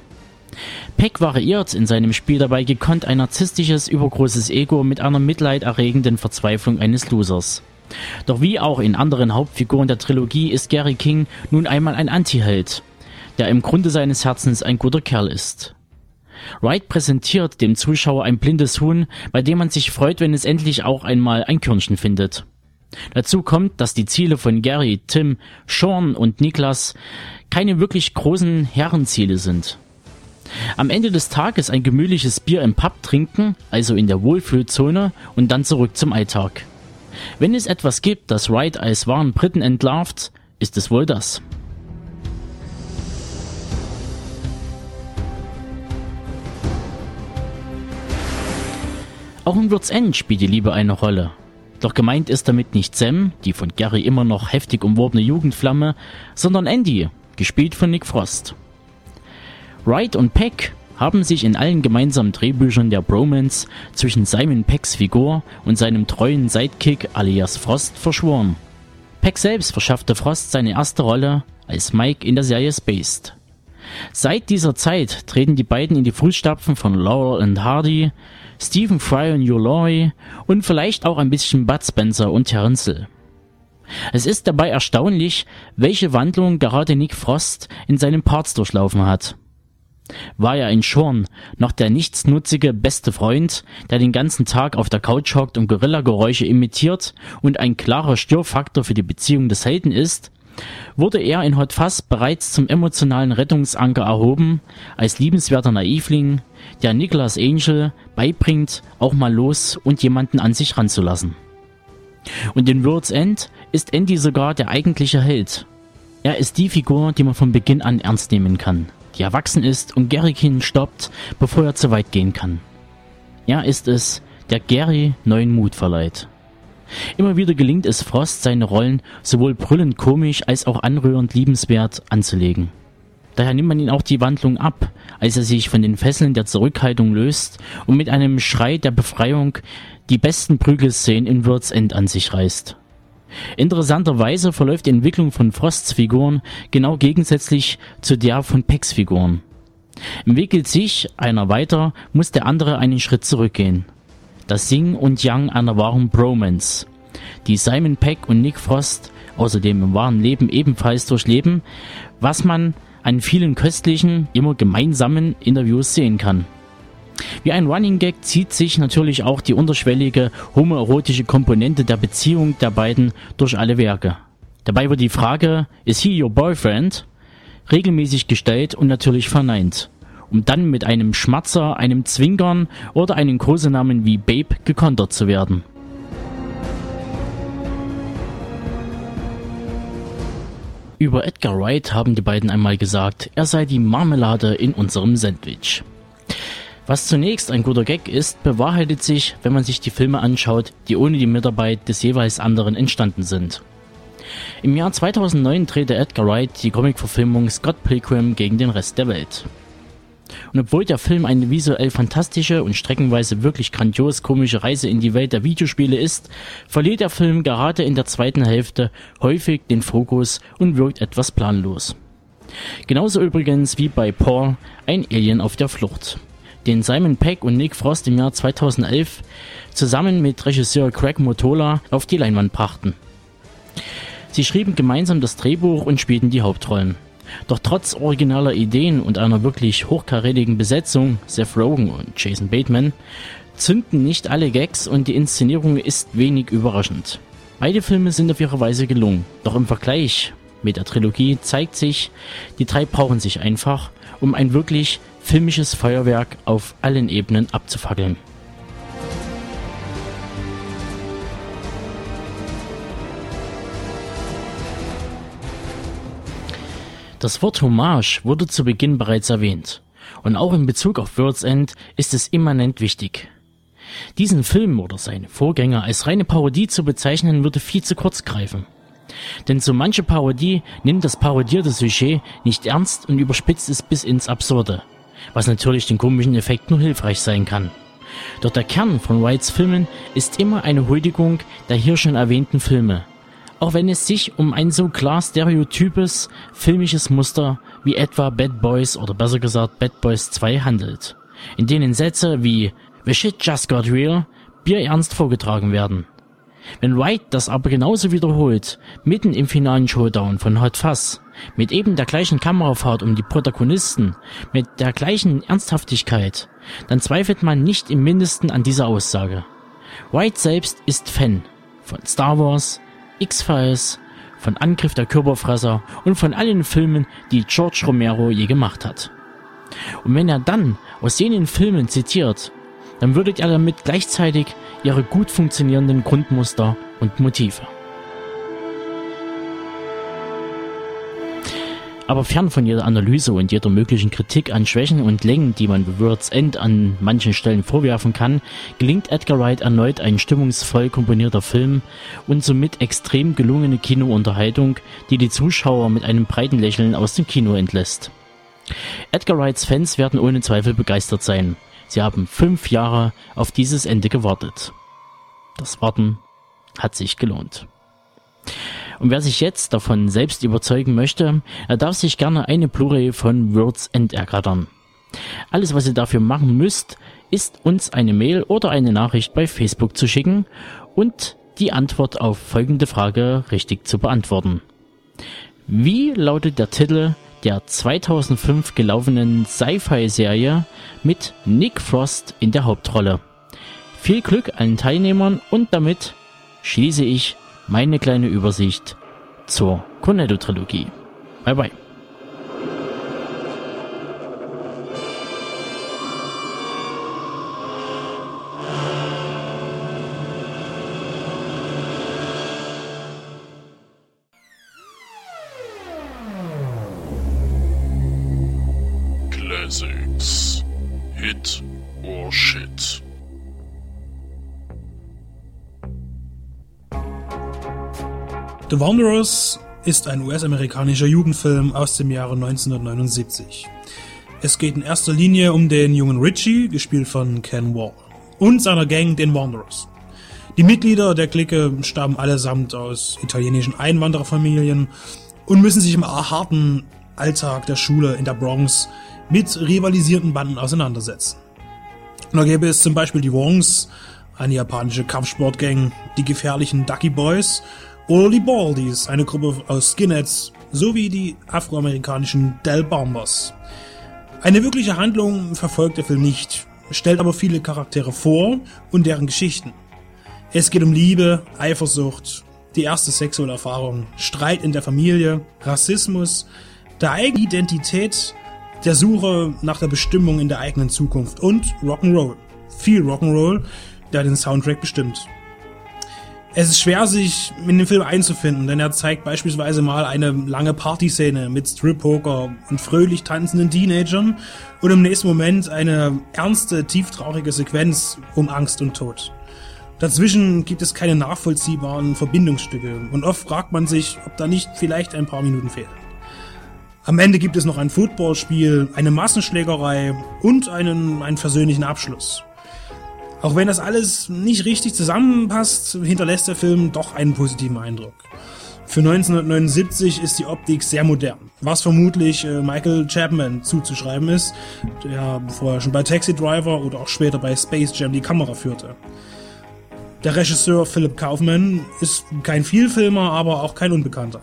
Peck variiert in seinem Spiel dabei gekonnt ein narzisstisches, übergroßes Ego mit einer mitleiderregenden Verzweiflung eines Losers. Doch wie auch in anderen Hauptfiguren der Trilogie ist Gary King nun einmal ein Antiheld, der im Grunde seines Herzens ein guter Kerl ist. Wright präsentiert dem Zuschauer ein blindes Huhn, bei dem man sich freut, wenn es endlich auch einmal ein Körnchen findet. Dazu kommt, dass die Ziele von Gary, Tim, Sean und Niklas keine wirklich großen Herrenziele sind. Am Ende des Tages ein gemütliches Bier im Pub trinken, also in der Wohlfühlzone und dann zurück zum Alltag. Wenn es etwas gibt, das Wright als wahren Briten entlarvt, ist es wohl das. Auch in World's End spielt die Liebe eine Rolle. Doch gemeint ist damit nicht Sam, die von Gary immer noch heftig umworbene Jugendflamme, sondern Andy, gespielt von Nick Frost. Wright und Peck haben sich in allen gemeinsamen Drehbüchern der Bromance zwischen Simon Pecks Figur und seinem treuen Sidekick alias Frost verschworen. Peck selbst verschaffte Frost seine erste Rolle als Mike in der Serie Spaced. Seit dieser Zeit treten die beiden in die Fußstapfen von Laurel und Hardy, Stephen Fry und Hugh Laurie und vielleicht auch ein bisschen Bud Spencer und Terence. Es ist dabei erstaunlich, welche Wandlung gerade Nick Frost in seinen Parts durchlaufen hat. War er in Schorn noch der nichtsnutzige beste Freund, der den ganzen Tag auf der Couch hockt und Gorillageräusche imitiert und ein klarer Störfaktor für die Beziehung des Helden ist, wurde er in Hot Fuzz bereits zum emotionalen Rettungsanker erhoben, als liebenswerter Naivling, der Nicholas Angel beibringt, auch mal los und jemanden an sich ranzulassen. Und in World's End ist Andy sogar der eigentliche Held. Er ist die Figur, die man von Beginn an ernst nehmen kann, die erwachsen ist und Gary King stoppt, bevor er zu weit gehen kann. Er ist es, der Gary neuen Mut verleiht. Immer wieder gelingt es Frost, seine Rollen sowohl brüllend komisch als auch anrührend liebenswert anzulegen. Daher nimmt man ihn auch die Wandlung ab, als er sich von den Fesseln der Zurückhaltung löst und mit einem Schrei der Befreiung die besten Prügelszenen in World's End an sich reißt. Interessanterweise verläuft die Entwicklung von Frosts Figuren genau gegensätzlich zu der von Pecks Figuren. Entwickelt sich einer weiter, muss der andere einen Schritt zurückgehen das Yin und Yang einer wahren Bromance, die Simon Peck und Nick Frost außerdem im wahren Leben ebenfalls durchleben, was man an vielen köstlichen, immer gemeinsamen Interviews sehen kann. Wie ein Running Gag zieht sich natürlich auch die unterschwellige homoerotische Komponente der Beziehung der beiden durch alle Werke. Dabei wird die Frage, is he your boyfriend? regelmäßig gestellt und natürlich verneint um dann mit einem Schmatzer, einem Zwinkern oder einem Kosenamen wie Babe gekontert zu werden. Über Edgar Wright haben die beiden einmal gesagt, er sei die Marmelade in unserem Sandwich. Was zunächst ein guter Gag ist, bewahrheitet sich, wenn man sich die Filme anschaut, die ohne die Mitarbeit des jeweils anderen entstanden sind. Im Jahr 2009 drehte Edgar Wright die Comicverfilmung Scott Pilgrim gegen den Rest der Welt. Und obwohl der Film eine visuell fantastische und streckenweise wirklich grandios komische Reise in die Welt der Videospiele ist, verliert der Film gerade in der zweiten Hälfte häufig den Fokus und wirkt etwas planlos. Genauso übrigens wie bei Paul, ein Alien auf der Flucht, den Simon Peck und Nick Frost im Jahr 2011 zusammen mit Regisseur Craig Motola auf die Leinwand brachten. Sie schrieben gemeinsam das Drehbuch und spielten die Hauptrollen. Doch trotz originaler Ideen und einer wirklich hochkarätigen Besetzung, Seth Rogen und Jason Bateman, zünden nicht alle Gags und die Inszenierung ist wenig überraschend. Beide Filme sind auf ihre Weise gelungen, doch im Vergleich mit der Trilogie zeigt sich, die drei brauchen sich einfach, um ein wirklich filmisches Feuerwerk auf allen Ebenen abzufackeln. Das Wort Hommage wurde zu Beginn bereits erwähnt. Und auch in Bezug auf World's End ist es immanent wichtig. Diesen Film oder seine Vorgänger als reine Parodie zu bezeichnen, würde viel zu kurz greifen. Denn so manche Parodie nimmt das parodierte Sujet nicht ernst und überspitzt es bis ins Absurde, was natürlich den komischen Effekt nur hilfreich sein kann. Doch der Kern von Whites Filmen ist immer eine Huldigung der hier schon erwähnten Filme, auch wenn es sich um ein so klar stereotypes filmisches Muster wie etwa Bad Boys oder besser gesagt Bad Boys 2 handelt, in denen Sätze wie The shit just got real bierernst vorgetragen werden. Wenn White das aber genauso wiederholt, mitten im finalen Showdown von Hot Fuzz, mit eben der gleichen Kamerafahrt um die Protagonisten, mit der gleichen Ernsthaftigkeit, dann zweifelt man nicht im mindesten an dieser Aussage. White selbst ist Fan von Star Wars, X-Files, von Angriff der Körperfresser und von allen Filmen, die George Romero je gemacht hat. Und wenn er dann aus jenen Filmen zitiert, dann würdet ihr damit gleichzeitig ihre gut funktionierenden Grundmuster und Motive. Aber fern von jeder Analyse und jeder möglichen Kritik an Schwächen und Längen, die man Words End an manchen Stellen vorwerfen kann, gelingt Edgar Wright erneut ein stimmungsvoll komponierter Film und somit extrem gelungene Kinounterhaltung, die die Zuschauer mit einem breiten Lächeln aus dem Kino entlässt. Edgar Wrights Fans werden ohne Zweifel begeistert sein. Sie haben fünf Jahre auf dieses Ende gewartet. Das Warten hat sich gelohnt. Und wer sich jetzt davon selbst überzeugen möchte, er darf sich gerne eine Blu-ray von World's End ergattern. Alles, was ihr dafür machen müsst, ist uns eine Mail oder eine Nachricht bei Facebook zu schicken und die Antwort auf folgende Frage richtig zu beantworten. Wie lautet der Titel der 2005 gelaufenen Sci-Fi-Serie mit Nick Frost in der Hauptrolle? Viel Glück allen Teilnehmern und damit schließe ich meine kleine Übersicht zur Cornetto-Trilogie. Bye bye. The Wanderers ist ein US-amerikanischer Jugendfilm aus dem Jahre 1979. Es geht in erster Linie um den jungen Richie, gespielt von Ken Wall, und seiner Gang, den Wanderers. Die Mitglieder der Clique stammen allesamt aus italienischen Einwandererfamilien und müssen sich im harten Alltag der Schule in der Bronx mit rivalisierten Banden auseinandersetzen. Da gäbe es zum Beispiel die Wongs, eine japanische Kampfsportgang, die gefährlichen Ducky Boys Baldies, eine Gruppe aus Skinheads, sowie die afroamerikanischen Del Bombers. Eine wirkliche Handlung verfolgt der Film nicht, stellt aber viele Charaktere vor und deren Geschichten. Es geht um Liebe, Eifersucht, die erste sexuelle Erfahrung, Streit in der Familie, Rassismus, der eigenen Identität, der Suche nach der Bestimmung in der eigenen Zukunft und Rock'n'Roll. Viel Rock'n'Roll, der den Soundtrack bestimmt. Es ist schwer, sich in den Film einzufinden, denn er zeigt beispielsweise mal eine lange Partyszene mit Strip-Poker und fröhlich tanzenden Teenagern und im nächsten Moment eine ernste, tieftraurige Sequenz um Angst und Tod. Dazwischen gibt es keine nachvollziehbaren Verbindungsstücke und oft fragt man sich, ob da nicht vielleicht ein paar Minuten fehlen. Am Ende gibt es noch ein Footballspiel, eine Massenschlägerei und einen, einen versöhnlichen Abschluss. Auch wenn das alles nicht richtig zusammenpasst, hinterlässt der Film doch einen positiven Eindruck. Für 1979 ist die Optik sehr modern, was vermutlich äh, Michael Chapman zuzuschreiben ist, der vorher schon bei Taxi Driver oder auch später bei Space Jam die Kamera führte. Der Regisseur Philip Kaufman ist kein Vielfilmer, aber auch kein Unbekannter.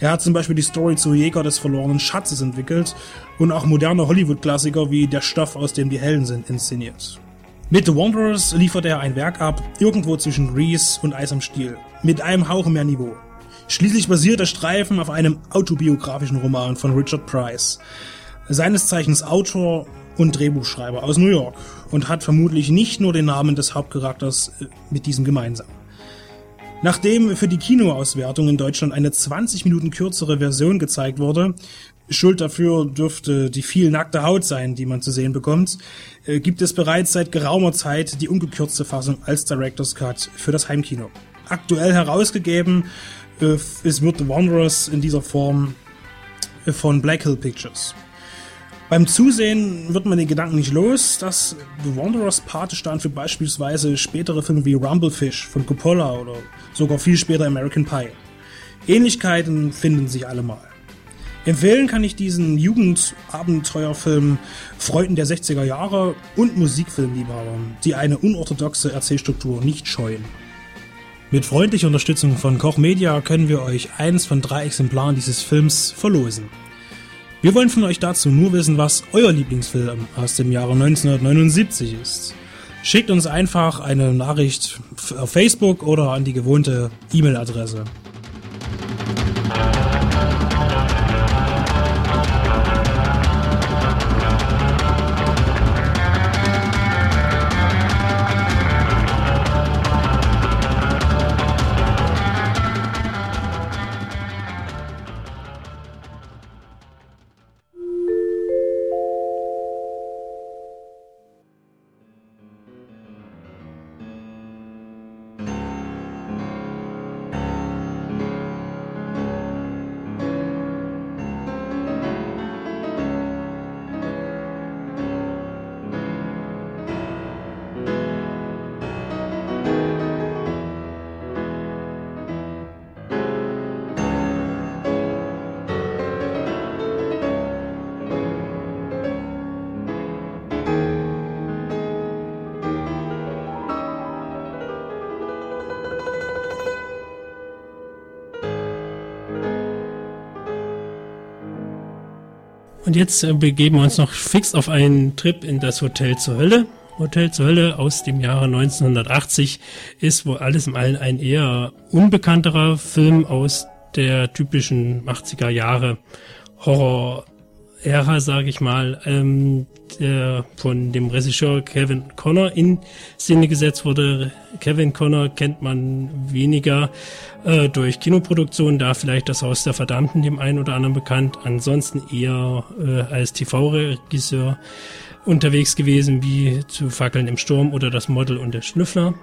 Er hat zum Beispiel die Story zu Jäger des verlorenen Schatzes entwickelt und auch moderne Hollywood-Klassiker wie Der Stoff, aus dem die Helden sind, inszeniert. Mit The Wanderers liefert er ein Werk ab, irgendwo zwischen Grease und Eis am Stiel, mit einem Hauch mehr Niveau. Schließlich basiert der Streifen auf einem autobiografischen Roman von Richard Price, seines Zeichens Autor und Drehbuchschreiber aus New York und hat vermutlich nicht nur den Namen des Hauptcharakters äh, mit diesem gemeinsam. Nachdem für die Kinoauswertung in Deutschland eine 20 Minuten kürzere Version gezeigt wurde, Schuld dafür dürfte die viel nackte Haut sein, die man zu sehen bekommt, äh, gibt es bereits seit geraumer Zeit die ungekürzte Fassung als Director's Cut für das Heimkino. Aktuell herausgegeben äh, ist wird The Wanderers in dieser Form äh, von Black Hill Pictures. Beim Zusehen wird man den Gedanken nicht los, dass The Wanderers Pate stand für beispielsweise spätere Filme wie Rumblefish von Coppola oder sogar viel später American Pie. Ähnlichkeiten finden sich allemal. Empfehlen kann ich diesen Jugendabenteuerfilm Freuden der 60er Jahre und Musikfilmliebhabern, die eine unorthodoxe Erzählstruktur nicht scheuen. Mit freundlicher Unterstützung von Koch Media können wir euch eins von drei Exemplaren dieses Films verlosen. Wir wollen von euch dazu nur wissen, was euer Lieblingsfilm aus dem Jahre 1979 ist. Schickt uns einfach eine Nachricht auf Facebook oder an die gewohnte E-Mail-Adresse. Jetzt äh, begeben wir uns noch fix auf einen Trip in das Hotel zur Hölle. Hotel zur Hölle aus dem Jahre 1980 ist wohl alles im Allen ein eher unbekannterer Film aus der typischen 80er Jahre Horror Ära, sage ich mal, ähm, der von dem Regisseur Kevin Connor in Szene gesetzt wurde. Kevin Connor kennt man weniger äh, durch Kinoproduktionen, da vielleicht das Haus der Verdammten dem einen oder anderen bekannt, ansonsten eher äh, als TV-Regisseur unterwegs gewesen, wie zu Fackeln im Sturm oder das Model und der Schnüffler.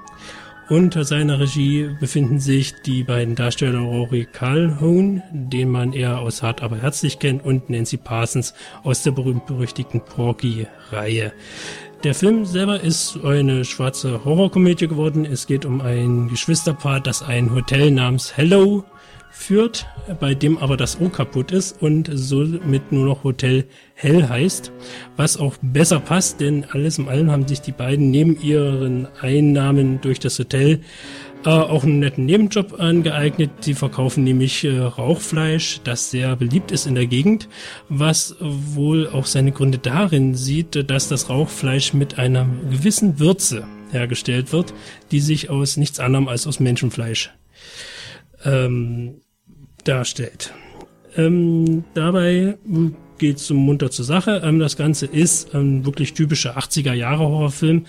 Unter seiner Regie befinden sich die beiden Darsteller Rory Calhoun, den man eher aus Hart aber herzlich kennt, und Nancy Parsons aus der berühmt-berüchtigten Porky-Reihe. Der Film selber ist eine schwarze Horrorkomödie geworden. Es geht um ein Geschwisterpaar, das ein Hotel namens Hello führt, bei dem aber das O kaputt ist und somit nur noch Hotel Hell heißt, was auch besser passt, denn alles in allem haben sich die beiden neben ihren Einnahmen durch das Hotel äh, auch einen netten Nebenjob angeeignet. Sie verkaufen nämlich äh, Rauchfleisch, das sehr beliebt ist in der Gegend, was wohl auch seine Gründe darin sieht, dass das Rauchfleisch mit einer gewissen Würze hergestellt wird, die sich aus nichts anderem als aus Menschenfleisch ähm, darstellt. Ähm, dabei geht es munter zur Sache. Ähm, das Ganze ist ein wirklich typischer 80er Jahre Horrorfilm,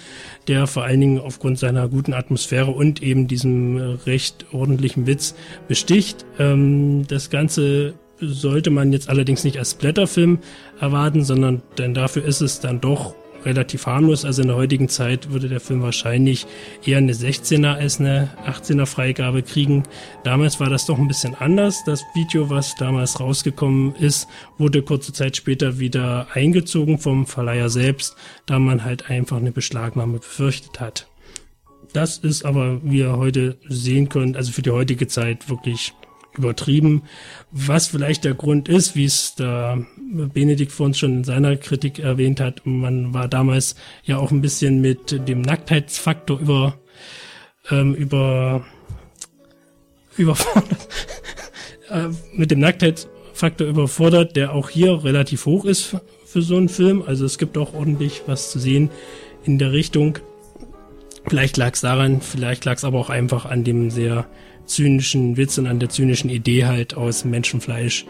der vor allen Dingen aufgrund seiner guten Atmosphäre und eben diesem recht ordentlichen Witz besticht. Ähm, das Ganze sollte man jetzt allerdings nicht als Blätterfilm erwarten, sondern denn dafür ist es dann doch relativ harmlos. Also in der heutigen Zeit würde der Film wahrscheinlich eher eine 16er als eine 18er Freigabe kriegen. Damals war das doch ein bisschen anders. Das Video, was damals rausgekommen ist, wurde kurze Zeit später wieder eingezogen vom Verleiher selbst, da man halt einfach eine Beschlagnahme befürchtet hat. Das ist aber, wie ihr heute sehen könnt, also für die heutige Zeit wirklich übertrieben. Was vielleicht der Grund ist, wie es da Benedikt vor uns schon in seiner Kritik erwähnt hat, man war damals ja auch ein bisschen mit dem Nacktheitsfaktor über ähm, über überfordert. äh, mit dem Nacktheitsfaktor überfordert, der auch hier relativ hoch ist für so einen Film. Also es gibt auch ordentlich was zu sehen in der Richtung. Vielleicht lag es daran, vielleicht lag es aber auch einfach an dem sehr zynischen Witz und an der zynischen Idee halt aus Menschenfleisch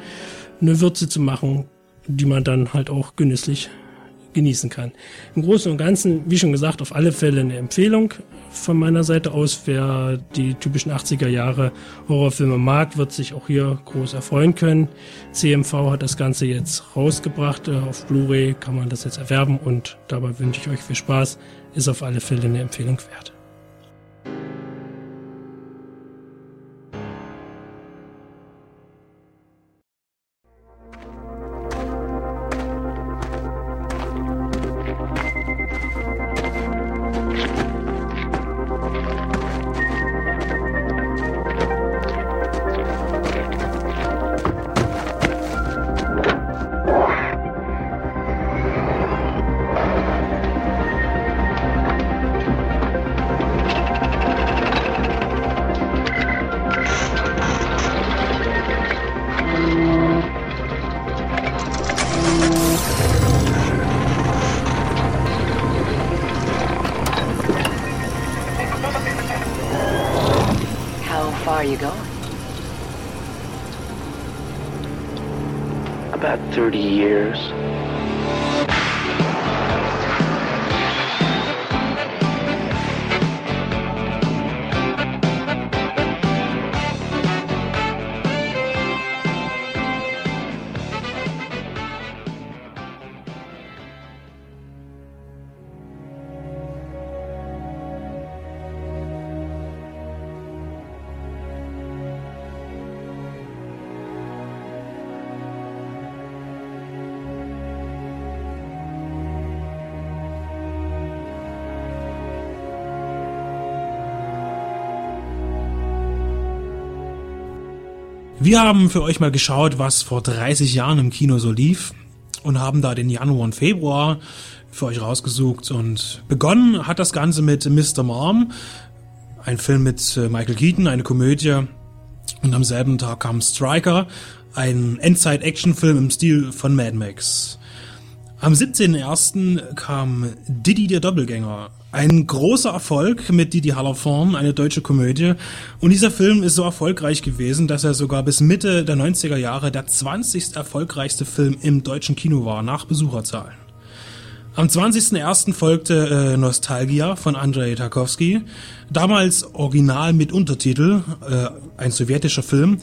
eine Würze zu machen, die man dann halt auch genüsslich genießen kann. Im Großen und Ganzen, wie schon gesagt, auf alle Fälle eine Empfehlung von meiner Seite aus. Wer die typischen 80er Jahre Horrorfilme mag, wird sich auch hier groß erfreuen können. CMV hat das Ganze jetzt rausgebracht. Äh, auf Blu-ray kann man das jetzt erwerben und dabei wünsche ich euch viel Spaß. Ist auf alle Fälle eine Empfehlung wert. Wir haben für euch mal geschaut, was vor 30 Jahren im Kino so lief und haben da den Januar und Februar für euch rausgesucht und begonnen hat das Ganze mit Mr. Mom, ein Film mit äh, Michael Keaton, eine Komödie und am selben Tag kam Striker, ein Endzeit-Action-Film im Stil von Mad Max. Am 17.01. kam Diddy der Doppelgänger. Ein großer Erfolg mit Didi Hallerform, eine deutsche Komödie. Und dieser Film ist so erfolgreich gewesen, dass er sogar bis Mitte der 90er Jahre der 20. erfolgreichste Film im deutschen Kino war, nach Besucherzahlen. Am 20.01. folgte äh, Nostalgia von Andrei Tarkovsky, damals original mit Untertitel, äh, ein sowjetischer Film.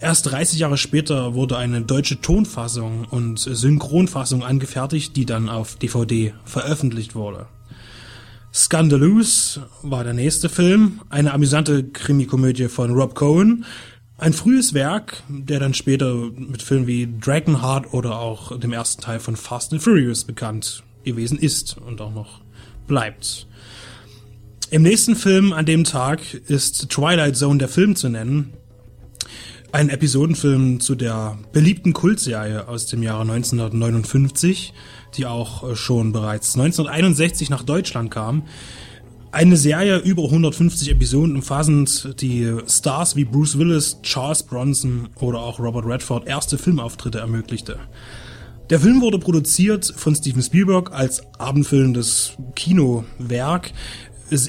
Erst 30 Jahre später wurde eine deutsche Tonfassung und Synchronfassung angefertigt, die dann auf DVD veröffentlicht wurde. Scandalous war der nächste Film, eine amüsante Krimikomödie von Rob Cohen, ein frühes Werk, der dann später mit Filmen wie Dragonheart oder auch dem ersten Teil von Fast and Furious bekannt gewesen ist und auch noch bleibt. Im nächsten Film an dem Tag ist Twilight Zone der Film zu nennen, ein Episodenfilm zu der beliebten Kultserie aus dem Jahre 1959, die auch äh, schon bereits 1961 nach Deutschland kam. Eine Serie über 150 Episoden umfassend die Stars wie Bruce Willis, Charles Bronson oder auch Robert Redford erste Filmauftritte ermöglichte. Der Film wurde produziert von Steven Spielberg als abendfüllendes Kinowerk.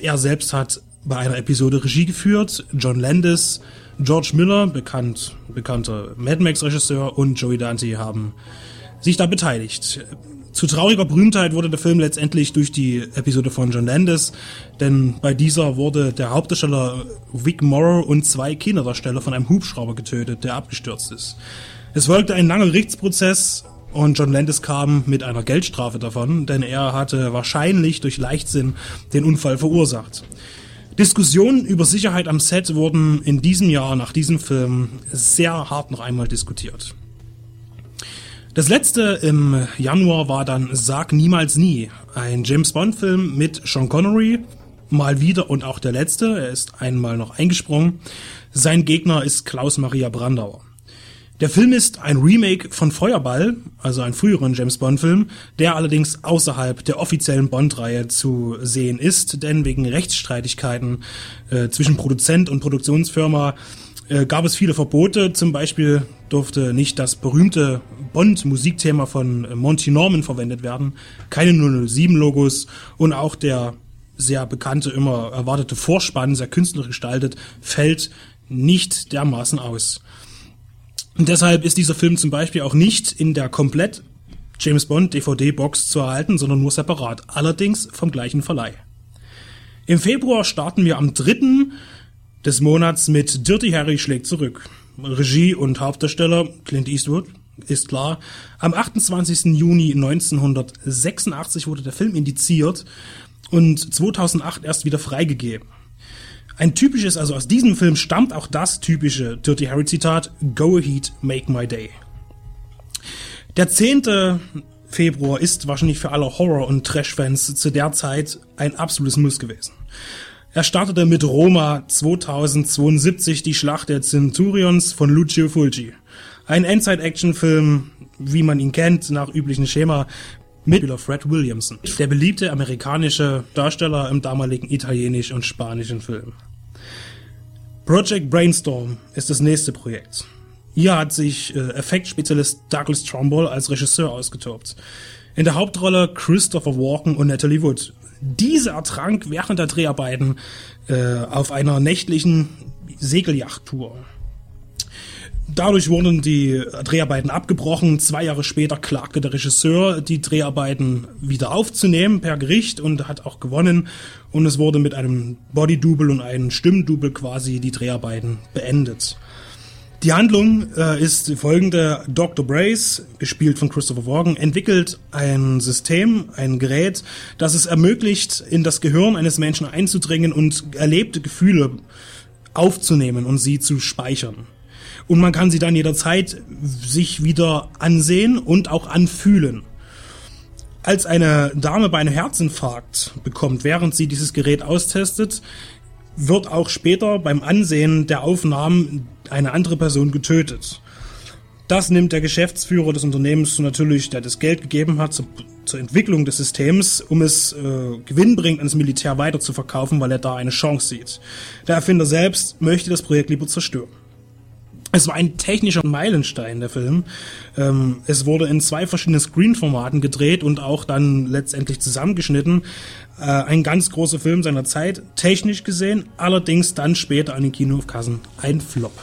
Er selbst hat bei einer Episode Regie geführt. John Landis, George Miller, bekannt, bekannter Mad Max Regisseur und Joey Dante haben sich da beteiligt. Zu trauriger Berühmtheit wurde der Film letztendlich durch die Episode von John Landis, denn bei dieser wurde der Hauptdarsteller Vic Morrow und zwei Kinderdarsteller von einem Hubschrauber getötet, der abgestürzt ist. Es folgte ein langer Gerichtsprozess und John Landis kam mit einer Geldstrafe davon, denn er hatte wahrscheinlich durch Leichtsinn den Unfall verursacht. Diskussionen über Sicherheit am Set wurden in diesem Jahr nach diesem Film sehr hart noch einmal diskutiert. Das letzte im Januar war dann Sag niemals nie, ein James Bond Film mit Sean Connery, mal wieder und auch der letzte, er ist einmal noch eingesprungen. Sein Gegner ist Klaus Maria Brandauer. Der Film ist ein Remake von Feuerball, also ein früheren James Bond Film, der allerdings außerhalb der offiziellen Bond-Reihe zu sehen ist, denn wegen Rechtsstreitigkeiten äh, zwischen Produzent und Produktionsfirma äh, gab es viele Verbote. Zum Beispiel durfte nicht das berühmte Bond-Musikthema von Monty Norman verwendet werden, keine 007-Logos und auch der sehr bekannte, immer erwartete Vorspann, sehr künstlerisch gestaltet, fällt nicht dermaßen aus. Und deshalb ist dieser Film zum Beispiel auch nicht in der komplett James Bond DVD-Box zu erhalten, sondern nur separat, allerdings vom gleichen Verleih. Im Februar starten wir am 3. des Monats mit Dirty Harry schlägt zurück. Regie und Hauptdarsteller Clint Eastwood, ist klar. Am 28. Juni 1986 wurde der Film indiziert und 2008 erst wieder freigegeben. Ein typisches, also aus diesem Film stammt auch das typische Dirty Harry Zitat, Go ahead, make my day. Der 10. Februar ist wahrscheinlich für alle Horror- und Trash-Fans zu der Zeit ein absolutes Muss gewesen. Er startete mit Roma 2072, die Schlacht der Centurions von Lucio Fulci. Ein Endzeit-Action-Film, wie man ihn kennt, nach üblichem Schema, mit Fred Williamson, der beliebte amerikanische Darsteller im damaligen italienisch- und spanischen Film. Project Brainstorm ist das nächste Projekt. Hier hat sich äh, Effektspezialist Douglas Trumbull als Regisseur ausgetobt. In der Hauptrolle Christopher Walken und Natalie Wood. Diese ertrank während der Dreharbeiten äh, auf einer nächtlichen Segelyachttour. Dadurch wurden die Dreharbeiten abgebrochen. Zwei Jahre später klagte der Regisseur, die Dreharbeiten wieder aufzunehmen per Gericht und hat auch gewonnen. Und es wurde mit einem Body-Double und einem Stimmdouble quasi die Dreharbeiten beendet. Die Handlung äh, ist folgende. Dr. Brace, gespielt von Christopher Walken, entwickelt ein System, ein Gerät, das es ermöglicht, in das Gehirn eines Menschen einzudringen und erlebte Gefühle aufzunehmen und sie zu speichern und man kann sie dann jederzeit sich wieder ansehen und auch anfühlen. Als eine Dame bei einem Herzinfarkt bekommt, während sie dieses Gerät austestet, wird auch später beim Ansehen der Aufnahmen eine andere Person getötet. Das nimmt der Geschäftsführer des Unternehmens natürlich, der das Geld gegeben hat, zur, zur Entwicklung des Systems, um es äh, gewinnbringend ans Militär weiter zu verkaufen, weil er da eine Chance sieht. Der Erfinder selbst möchte das Projekt lieber zerstören. Es war ein technischer Meilenstein, der Film. Ähm, es wurde in zwei verschiedenen Screen-Formaten gedreht und auch dann letztendlich zusammengeschnitten. Äh, ein ganz großer Film seiner Zeit, technisch gesehen, allerdings dann später an den Kinokassen ein Flop.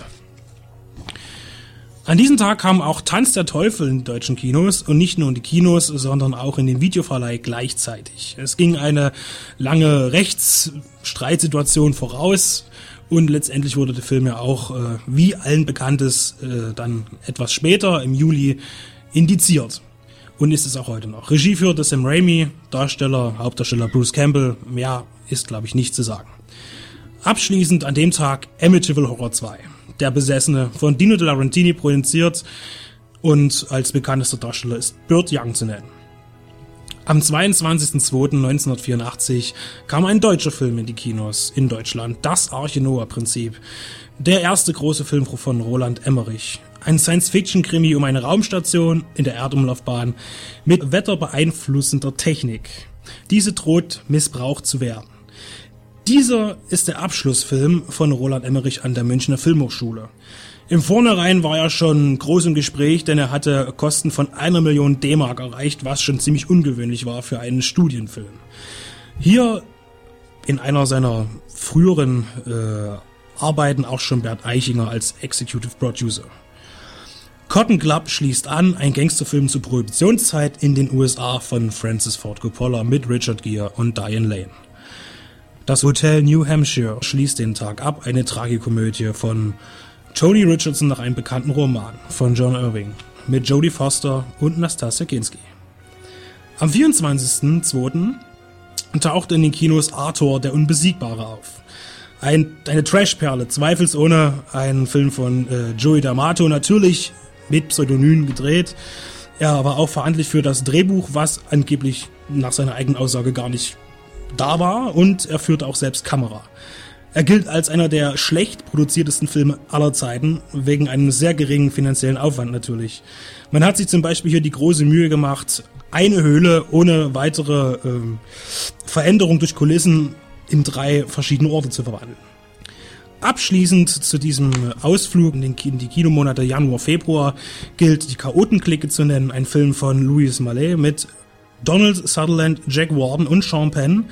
An diesem Tag kam auch Tanz der Teufel in deutschen Kinos und nicht nur in die Kinos, sondern auch in den Videoverleih gleichzeitig. Es ging eine lange Rechtsstreitsituation voraus und letztendlich wurde der Film ja auch, äh, wie allen bekanntes, äh, dann etwas später im Juli indiziert. Und ist es auch heute noch. Regie führte Sam Raimi, Darsteller, Hauptdarsteller Bruce Campbell. Mehr ist, glaube ich, nicht zu sagen. Abschließend an dem Tag Amityville Horror 2. Der Besessene von Dino De Laurentini produziert und als bekanntester Darsteller ist Burt Young zu nennen. Am 22.02.1984 kam ein deutscher Film in die Kinos in Deutschland, das Arche Noah-Prinzip. Der erste große Film von Roland Emmerich. Ein Science-Fiction-Krimi um eine Raumstation in der Erdumlaufbahn mit wetterbeeinflussender Technik. Diese droht missbraucht zu werden. Dieser ist der Abschlussfilm von Roland Emmerich an der Münchner Filmhochschule. Im Vornherein war er schon groß im Gespräch, denn er hatte Kosten von einer Million D-Mark erreicht, was schon ziemlich ungewöhnlich war für einen Studienfilm. Hier in einer seiner früheren äh, Arbeiten auch schon Bert Eichinger als Executive Producer. Cotton Club schließt an, ein Gangsterfilm zur Prohibitionszeit in den USA von Francis Ford Coppola mit Richard Gere und Diane Lane. Das Hotel New Hampshire schließt den Tag ab, eine Tragikomödie von Tony Richardson nach einem bekannten Roman von John Irving mit Jodie Foster und Nastasia Kinski. Am 24.02. tauchte in den Kinos Arthur der Unbesiegbare auf. Ein, eine Trashperle, zweifelsohne ein Film von äh, Joey D'Amato, natürlich mit Pseudonym gedreht. Er war auch verantwortlich für das Drehbuch, was angeblich nach seiner eigenen Aussage gar nicht da war und er führte auch selbst Kamera. Er gilt als einer der schlecht produziertesten Filme aller Zeiten, wegen einem sehr geringen finanziellen Aufwand natürlich. Man hat sich zum Beispiel hier die große Mühe gemacht, eine Höhle ohne weitere ähm, Veränderung durch Kulissen in drei verschiedene Orte zu verwandeln. Abschließend zu diesem Ausflug in, den, in die Kinomonate Januar, Februar gilt die Chaotenklicke zu nennen, ein Film von Louis Mallet mit Donald Sutherland, Jack Warden und Sean Penn.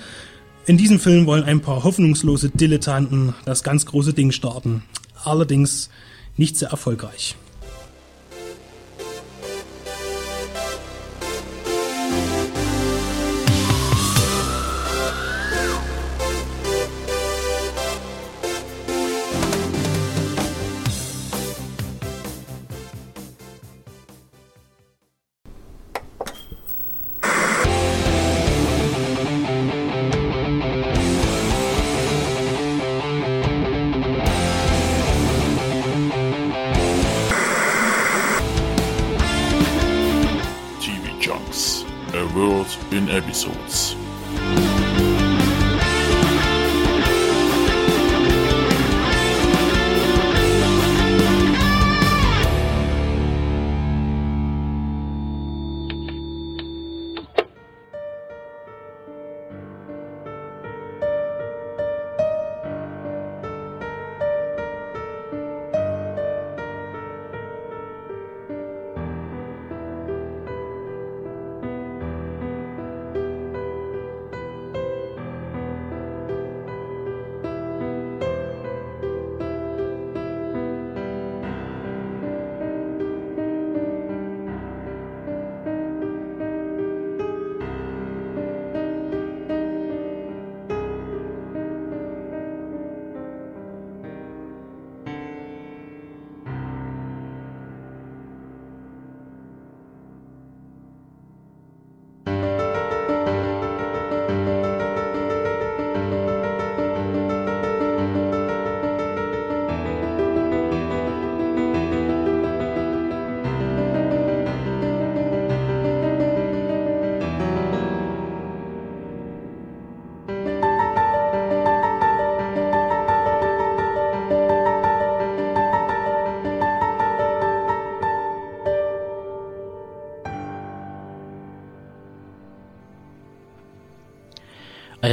In diesem Film wollen ein paar hoffnungslose Dilettanten das ganz große Ding starten. Allerdings nicht sehr erfolgreich. In episodes.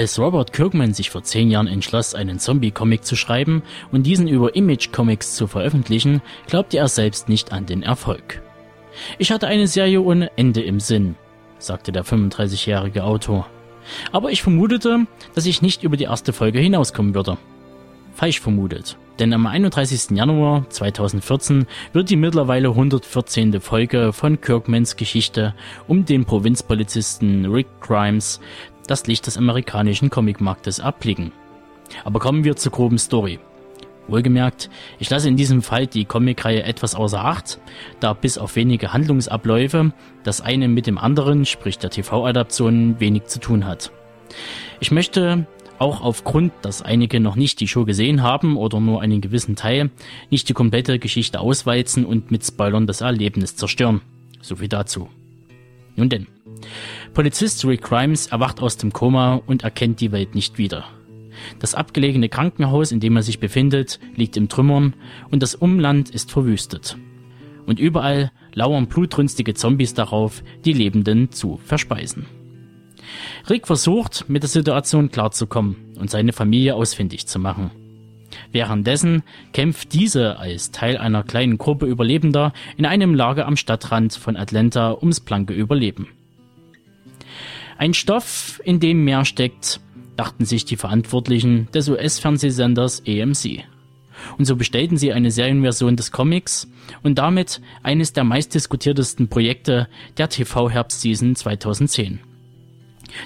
Als Robert Kirkman sich vor zehn Jahren entschloss, einen Zombie-Comic zu schreiben und diesen über Image Comics zu veröffentlichen, glaubte er selbst nicht an den Erfolg. Ich hatte eine Serie ohne Ende im Sinn, sagte der 35-jährige Autor. Aber ich vermutete, dass ich nicht über die erste Folge hinauskommen würde. Falsch vermutet, denn am 31. Januar 2014 wird die mittlerweile 114. Folge von Kirkmans Geschichte um den Provinzpolizisten Rick Grimes das Licht des amerikanischen Comicmarktes abblicken. Aber kommen wir zur groben Story. Wohlgemerkt, ich lasse in diesem Fall die Comicreihe etwas außer Acht, da bis auf wenige Handlungsabläufe das eine mit dem anderen, sprich der TV-Adaption, wenig zu tun hat. Ich möchte auch aufgrund, dass einige noch nicht die Show gesehen haben oder nur einen gewissen Teil, nicht die komplette Geschichte ausweizen und mit Spoilern das Erlebnis zerstören. So viel dazu. Nun denn. Polizist Rick Grimes erwacht aus dem Koma und erkennt die Welt nicht wieder. Das abgelegene Krankenhaus, in dem er sich befindet, liegt im Trümmern und das Umland ist verwüstet. Und überall lauern blutrünstige Zombies darauf, die Lebenden zu verspeisen. Rick versucht, mit der Situation klarzukommen und seine Familie ausfindig zu machen. Währenddessen kämpft diese als Teil einer kleinen Gruppe Überlebender in einem Lager am Stadtrand von Atlanta ums blanke Überleben. Ein Stoff, in dem mehr steckt, dachten sich die Verantwortlichen des US-Fernsehsenders AMC. Und so bestellten sie eine Serienversion des Comics und damit eines der meistdiskutiertesten Projekte der TV-Herbstseason 2010.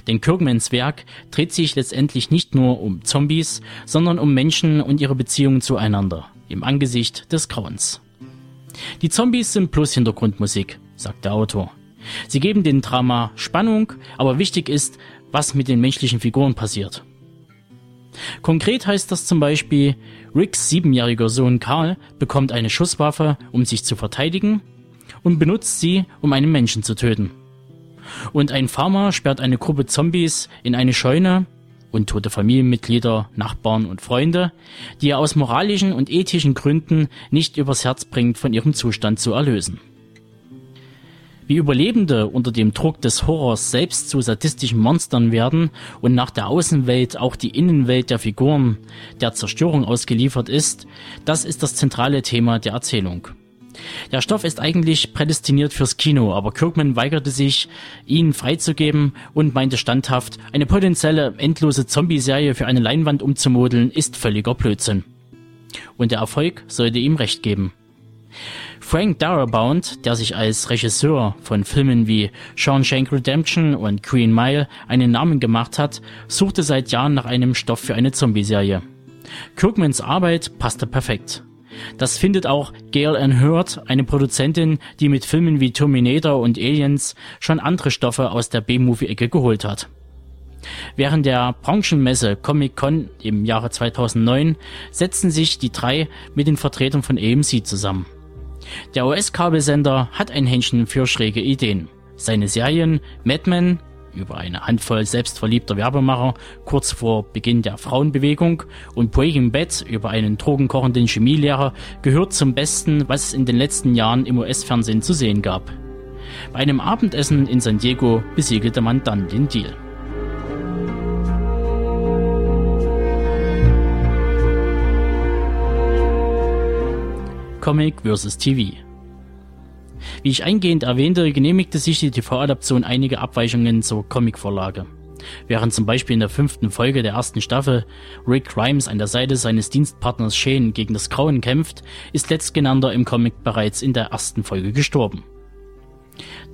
Denn Kirkmans Werk dreht sich letztendlich nicht nur um Zombies, sondern um Menschen und ihre Beziehungen zueinander, im Angesicht des Grauens. Die Zombies sind bloß Hintergrundmusik, sagt der Autor. Sie geben dem Drama Spannung, aber wichtig ist, was mit den menschlichen Figuren passiert. Konkret heißt das zum Beispiel, Ricks siebenjähriger Sohn Karl bekommt eine Schusswaffe, um sich zu verteidigen und benutzt sie, um einen Menschen zu töten. Und ein Farmer sperrt eine Gruppe Zombies in eine Scheune, untote Familienmitglieder, Nachbarn und Freunde, die er aus moralischen und ethischen Gründen nicht übers Herz bringt, von ihrem Zustand zu erlösen. Wie Überlebende unter dem Druck des Horrors selbst zu sadistischen Monstern werden und nach der Außenwelt auch die Innenwelt der Figuren der Zerstörung ausgeliefert ist, das ist das zentrale Thema der Erzählung. Der Stoff ist eigentlich prädestiniert fürs Kino, aber Kirkman weigerte sich, ihn freizugeben und meinte standhaft, eine potenzielle endlose Zombie-Serie für eine Leinwand umzumodeln ist völliger Blödsinn. Und der Erfolg sollte ihm recht geben. Frank Darabont, der sich als Regisseur von Filmen wie Shawshank Redemption und Green Mile einen Namen gemacht hat, suchte seit Jahren nach einem Stoff für eine Zombie-Serie. Kirkmans Arbeit passte perfekt. Das findet auch Gail Ann Hurd, eine Produzentin, die mit Filmen wie Terminator und Aliens schon andere Stoffe aus der B-Movie-Ecke geholt hat. Während der Branchenmesse Comic-Con im Jahre 2009 setzten sich die drei mit den Vertretern von AMC zusammen. Der US-Kabelsender hat ein Händchen für schräge Ideen. Seine Serien Mad Men, über eine Handvoll selbstverliebter Werbemacher kurz vor Beginn der Frauenbewegung und Breaking Bad über einen drogenkochenden Chemielehrer gehört zum Besten, was es in den letzten Jahren im US-Fernsehen zu sehen gab. Bei einem Abendessen in San Diego besiegelte man dann den Deal. Comic vs. TV wie ich eingehend erwähnte, genehmigte sich die TV-Adaption einige Abweichungen zur Comicvorlage. Während zum Beispiel in der fünften Folge der ersten Staffel Rick Grimes an der Seite seines Dienstpartners Shane gegen das Grauen kämpft, ist letztgenannter im Comic bereits in der ersten Folge gestorben.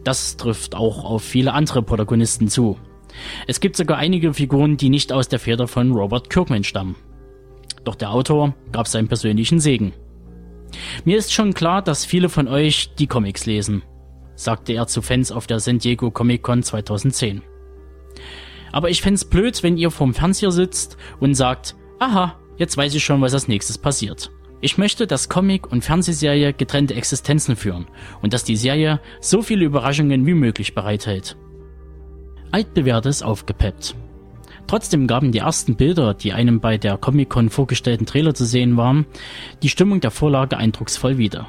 Das trifft auch auf viele andere Protagonisten zu. Es gibt sogar einige Figuren, die nicht aus der Feder von Robert Kirkman stammen. Doch der Autor gab seinen persönlichen Segen. Mir ist schon klar, dass viele von euch die Comics lesen, sagte er zu Fans auf der San Diego Comic Con 2010. Aber ich fände blöd, wenn ihr vorm Fernseher sitzt und sagt, aha, jetzt weiß ich schon, was als nächstes passiert. Ich möchte, dass Comic und Fernsehserie getrennte Existenzen führen und dass die Serie so viele Überraschungen wie möglich bereithält. Altbewährtes aufgepeppt. Trotzdem gaben die ersten Bilder, die einem bei der Comic-Con vorgestellten Trailer zu sehen waren, die Stimmung der Vorlage eindrucksvoll wieder.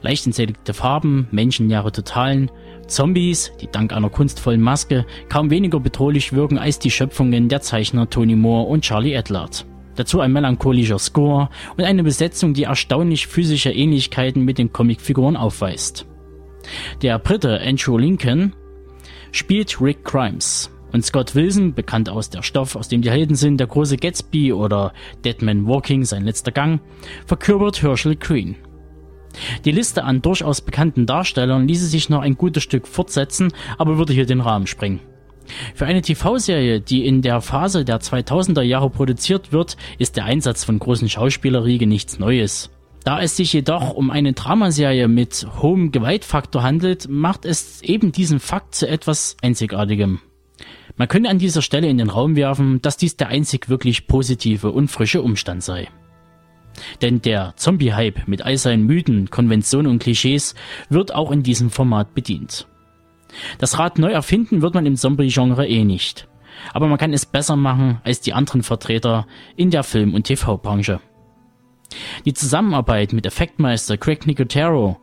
Leicht entsättigte Farben, menschenjahre Totalen, Zombies, die dank einer kunstvollen Maske kaum weniger bedrohlich wirken als die Schöpfungen der Zeichner Tony Moore und Charlie Adlard. Dazu ein melancholischer Score und eine Besetzung, die erstaunlich physische Ähnlichkeiten mit den Comicfiguren aufweist. Der Brite Andrew Lincoln spielt Rick Grimes, und Scott Wilson, bekannt aus der Stoff, aus dem die Helden sind, der große Gatsby oder Deadman Walking, sein letzter Gang, verkörpert Herschel Green. Die Liste an durchaus bekannten Darstellern ließe sich noch ein gutes Stück fortsetzen, aber würde hier den Rahmen sprengen. Für eine TV-Serie, die in der Phase der 2000er Jahre produziert wird, ist der Einsatz von großen Schauspielerriege nichts Neues. Da es sich jedoch um eine Dramaserie mit hohem Gewaltfaktor handelt, macht es eben diesen Fakt zu etwas Einzigartigem. Man könnte an dieser Stelle in den Raum werfen, dass dies der einzig wirklich positive und frische Umstand sei. Denn der Zombie-Hype mit all seinen Mythen, Konventionen und Klischees wird auch in diesem Format bedient. Das Rad neu erfinden wird man im Zombie-Genre eh nicht. Aber man kann es besser machen als die anderen Vertreter in der Film- und TV-Branche. Die Zusammenarbeit mit Effektmeister Craig Nicotero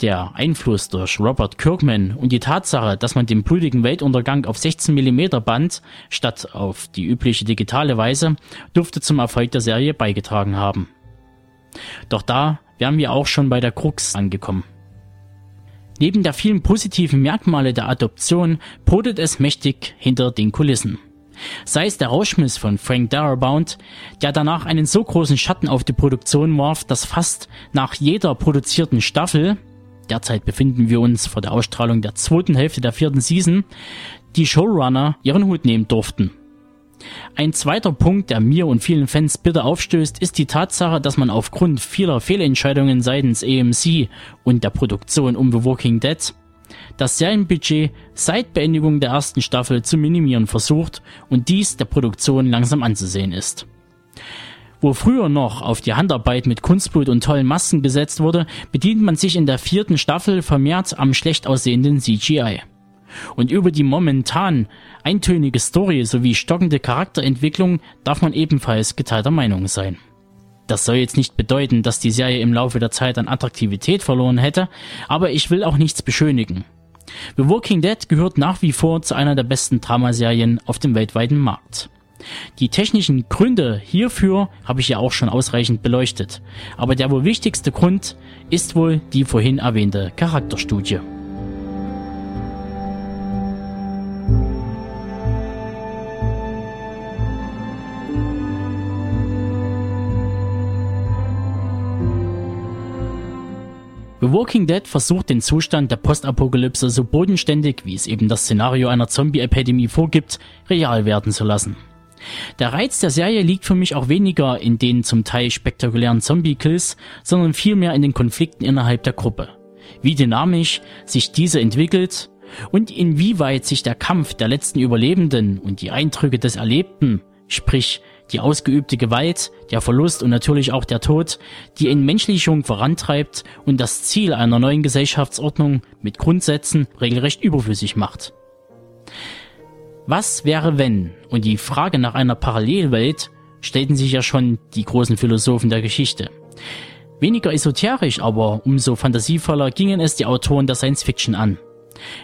der Einfluss durch Robert Kirkman und die Tatsache, dass man den blutigen Weltuntergang auf 16 mm band, statt auf die übliche digitale Weise, dürfte zum Erfolg der Serie beigetragen haben. Doch da wären wir auch schon bei der Krux angekommen. Neben der vielen positiven Merkmale der Adoption brodelt es mächtig hinter den Kulissen. Sei es der Rauschmiss von Frank Darabont, der danach einen so großen Schatten auf die Produktion warf, dass fast nach jeder produzierten Staffel derzeit befinden wir uns vor der Ausstrahlung der zweiten Hälfte der vierten Season, die Showrunner ihren Hut nehmen durften. Ein zweiter Punkt, der mir und vielen Fans bitter aufstößt, ist die Tatsache, dass man aufgrund vieler Fehlentscheidungen seitens AMC und der Produktion um The Walking Dead das Serienbudget seit Beendigung der ersten Staffel zu minimieren versucht und dies der Produktion langsam anzusehen ist. Wo früher noch auf die Handarbeit mit Kunstblut und tollen Masken gesetzt wurde, bedient man sich in der vierten Staffel vermehrt am schlecht aussehenden CGI. Und über die momentan eintönige Story sowie stockende Charakterentwicklung darf man ebenfalls geteilter Meinung sein. Das soll jetzt nicht bedeuten, dass die Serie im Laufe der Zeit an Attraktivität verloren hätte, aber ich will auch nichts beschönigen. The Walking Dead gehört nach wie vor zu einer der besten Dramaserien auf dem weltweiten Markt. Die technischen Gründe hierfür habe ich ja auch schon ausreichend beleuchtet, aber der wohl wichtigste Grund ist wohl die vorhin erwähnte Charakterstudie. The Walking Dead versucht den Zustand der Postapokalypse so bodenständig, wie es eben das Szenario einer Zombie-Epidemie vorgibt, real werden zu lassen. Der Reiz der Serie liegt für mich auch weniger in den zum Teil spektakulären Zombie-Kills, sondern vielmehr in den Konflikten innerhalb der Gruppe. Wie dynamisch sich diese entwickelt und inwieweit sich der Kampf der letzten Überlebenden und die Eindrücke des Erlebten, sprich die ausgeübte Gewalt, der Verlust und natürlich auch der Tod, die Entmenschlichung vorantreibt und das Ziel einer neuen Gesellschaftsordnung mit Grundsätzen regelrecht überflüssig macht. Was wäre wenn? Und die Frage nach einer Parallelwelt stellten sich ja schon die großen Philosophen der Geschichte. Weniger esoterisch, aber umso fantasievoller gingen es die Autoren der Science Fiction an.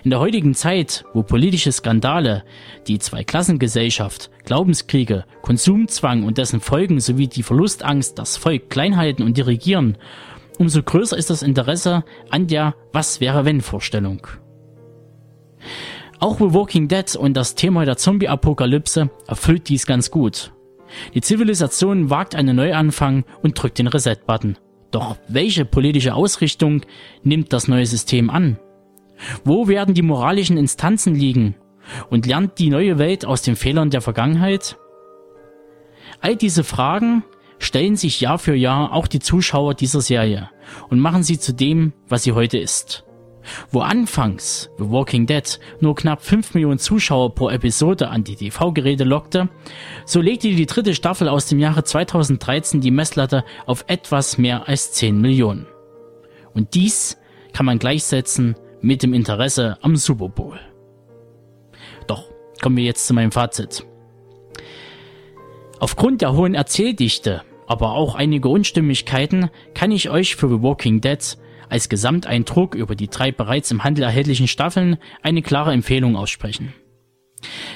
In der heutigen Zeit, wo politische Skandale, die Zweiklassengesellschaft, Glaubenskriege, Konsumzwang und dessen Folgen sowie die Verlustangst das Volk klein halten und dirigieren, umso größer ist das Interesse an der Was wäre wenn Vorstellung. Auch The Walking Dead und das Thema der Zombie-Apokalypse erfüllt dies ganz gut. Die Zivilisation wagt einen Neuanfang und drückt den Reset-Button. Doch welche politische Ausrichtung nimmt das neue System an? Wo werden die moralischen Instanzen liegen? Und lernt die neue Welt aus den Fehlern der Vergangenheit? All diese Fragen stellen sich Jahr für Jahr auch die Zuschauer dieser Serie und machen sie zu dem, was sie heute ist. Wo anfangs The Walking Dead nur knapp 5 Millionen Zuschauer pro Episode an die TV-Geräte lockte, so legte die dritte Staffel aus dem Jahre 2013 die Messlatte auf etwas mehr als 10 Millionen. Und dies kann man gleichsetzen mit dem Interesse am Super Bowl. Doch kommen wir jetzt zu meinem Fazit. Aufgrund der hohen Erzähldichte, aber auch einige Unstimmigkeiten, kann ich euch für The Walking Dead als Gesamteindruck über die drei bereits im Handel erhältlichen Staffeln eine klare Empfehlung aussprechen.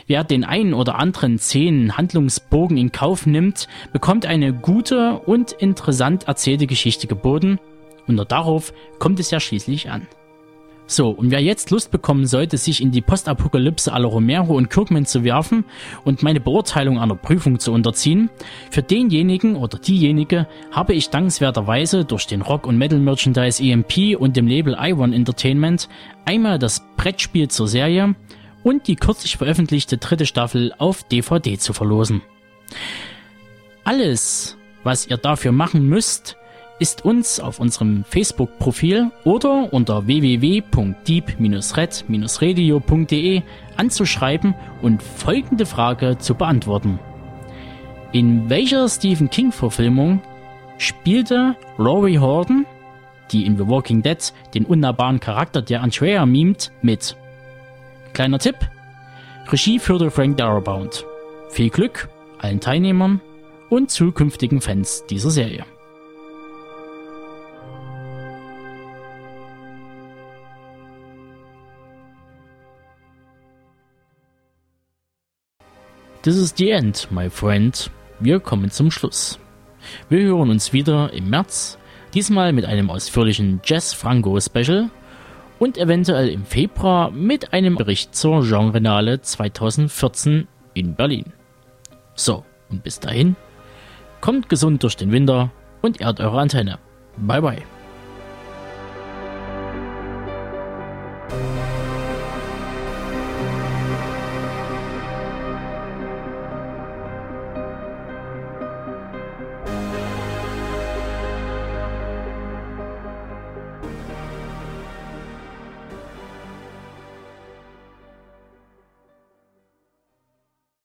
Wer den einen oder anderen zehn Handlungsbogen in Kauf nimmt, bekommt eine gute und interessant erzählte Geschichte geboten, und nur darauf kommt es ja schließlich an. So, und wer jetzt Lust bekommen sollte, sich in die Postapokalypse aller Romero und Kirkman zu werfen und meine Beurteilung einer Prüfung zu unterziehen, für denjenigen oder diejenige habe ich dankenswerterweise durch den Rock- und Metal-Merchandise EMP und dem Label iOne Entertainment einmal das Brettspiel zur Serie und die kürzlich veröffentlichte dritte Staffel auf DVD zu verlosen. Alles, was ihr dafür machen müsst, ist uns auf unserem Facebook-Profil oder unter www.deep-red-radio.de anzuschreiben und folgende Frage zu beantworten. In welcher Stephen King-Verfilmung spielte Laurie Horton, die in The Walking Dead den unnahbaren Charakter der Andrea mimt, mit? Kleiner Tipp: Regie führte Frank Darabont. Viel Glück allen Teilnehmern und zukünftigen Fans dieser Serie. This is the end, my friend. Wir kommen zum Schluss. Wir hören uns wieder im März, diesmal mit einem ausführlichen Jazz Franco Special und eventuell im Februar mit einem Bericht zur Genrenale 2014 in Berlin. So, und bis dahin, kommt gesund durch den Winter und ehrt eure Antenne. Bye bye.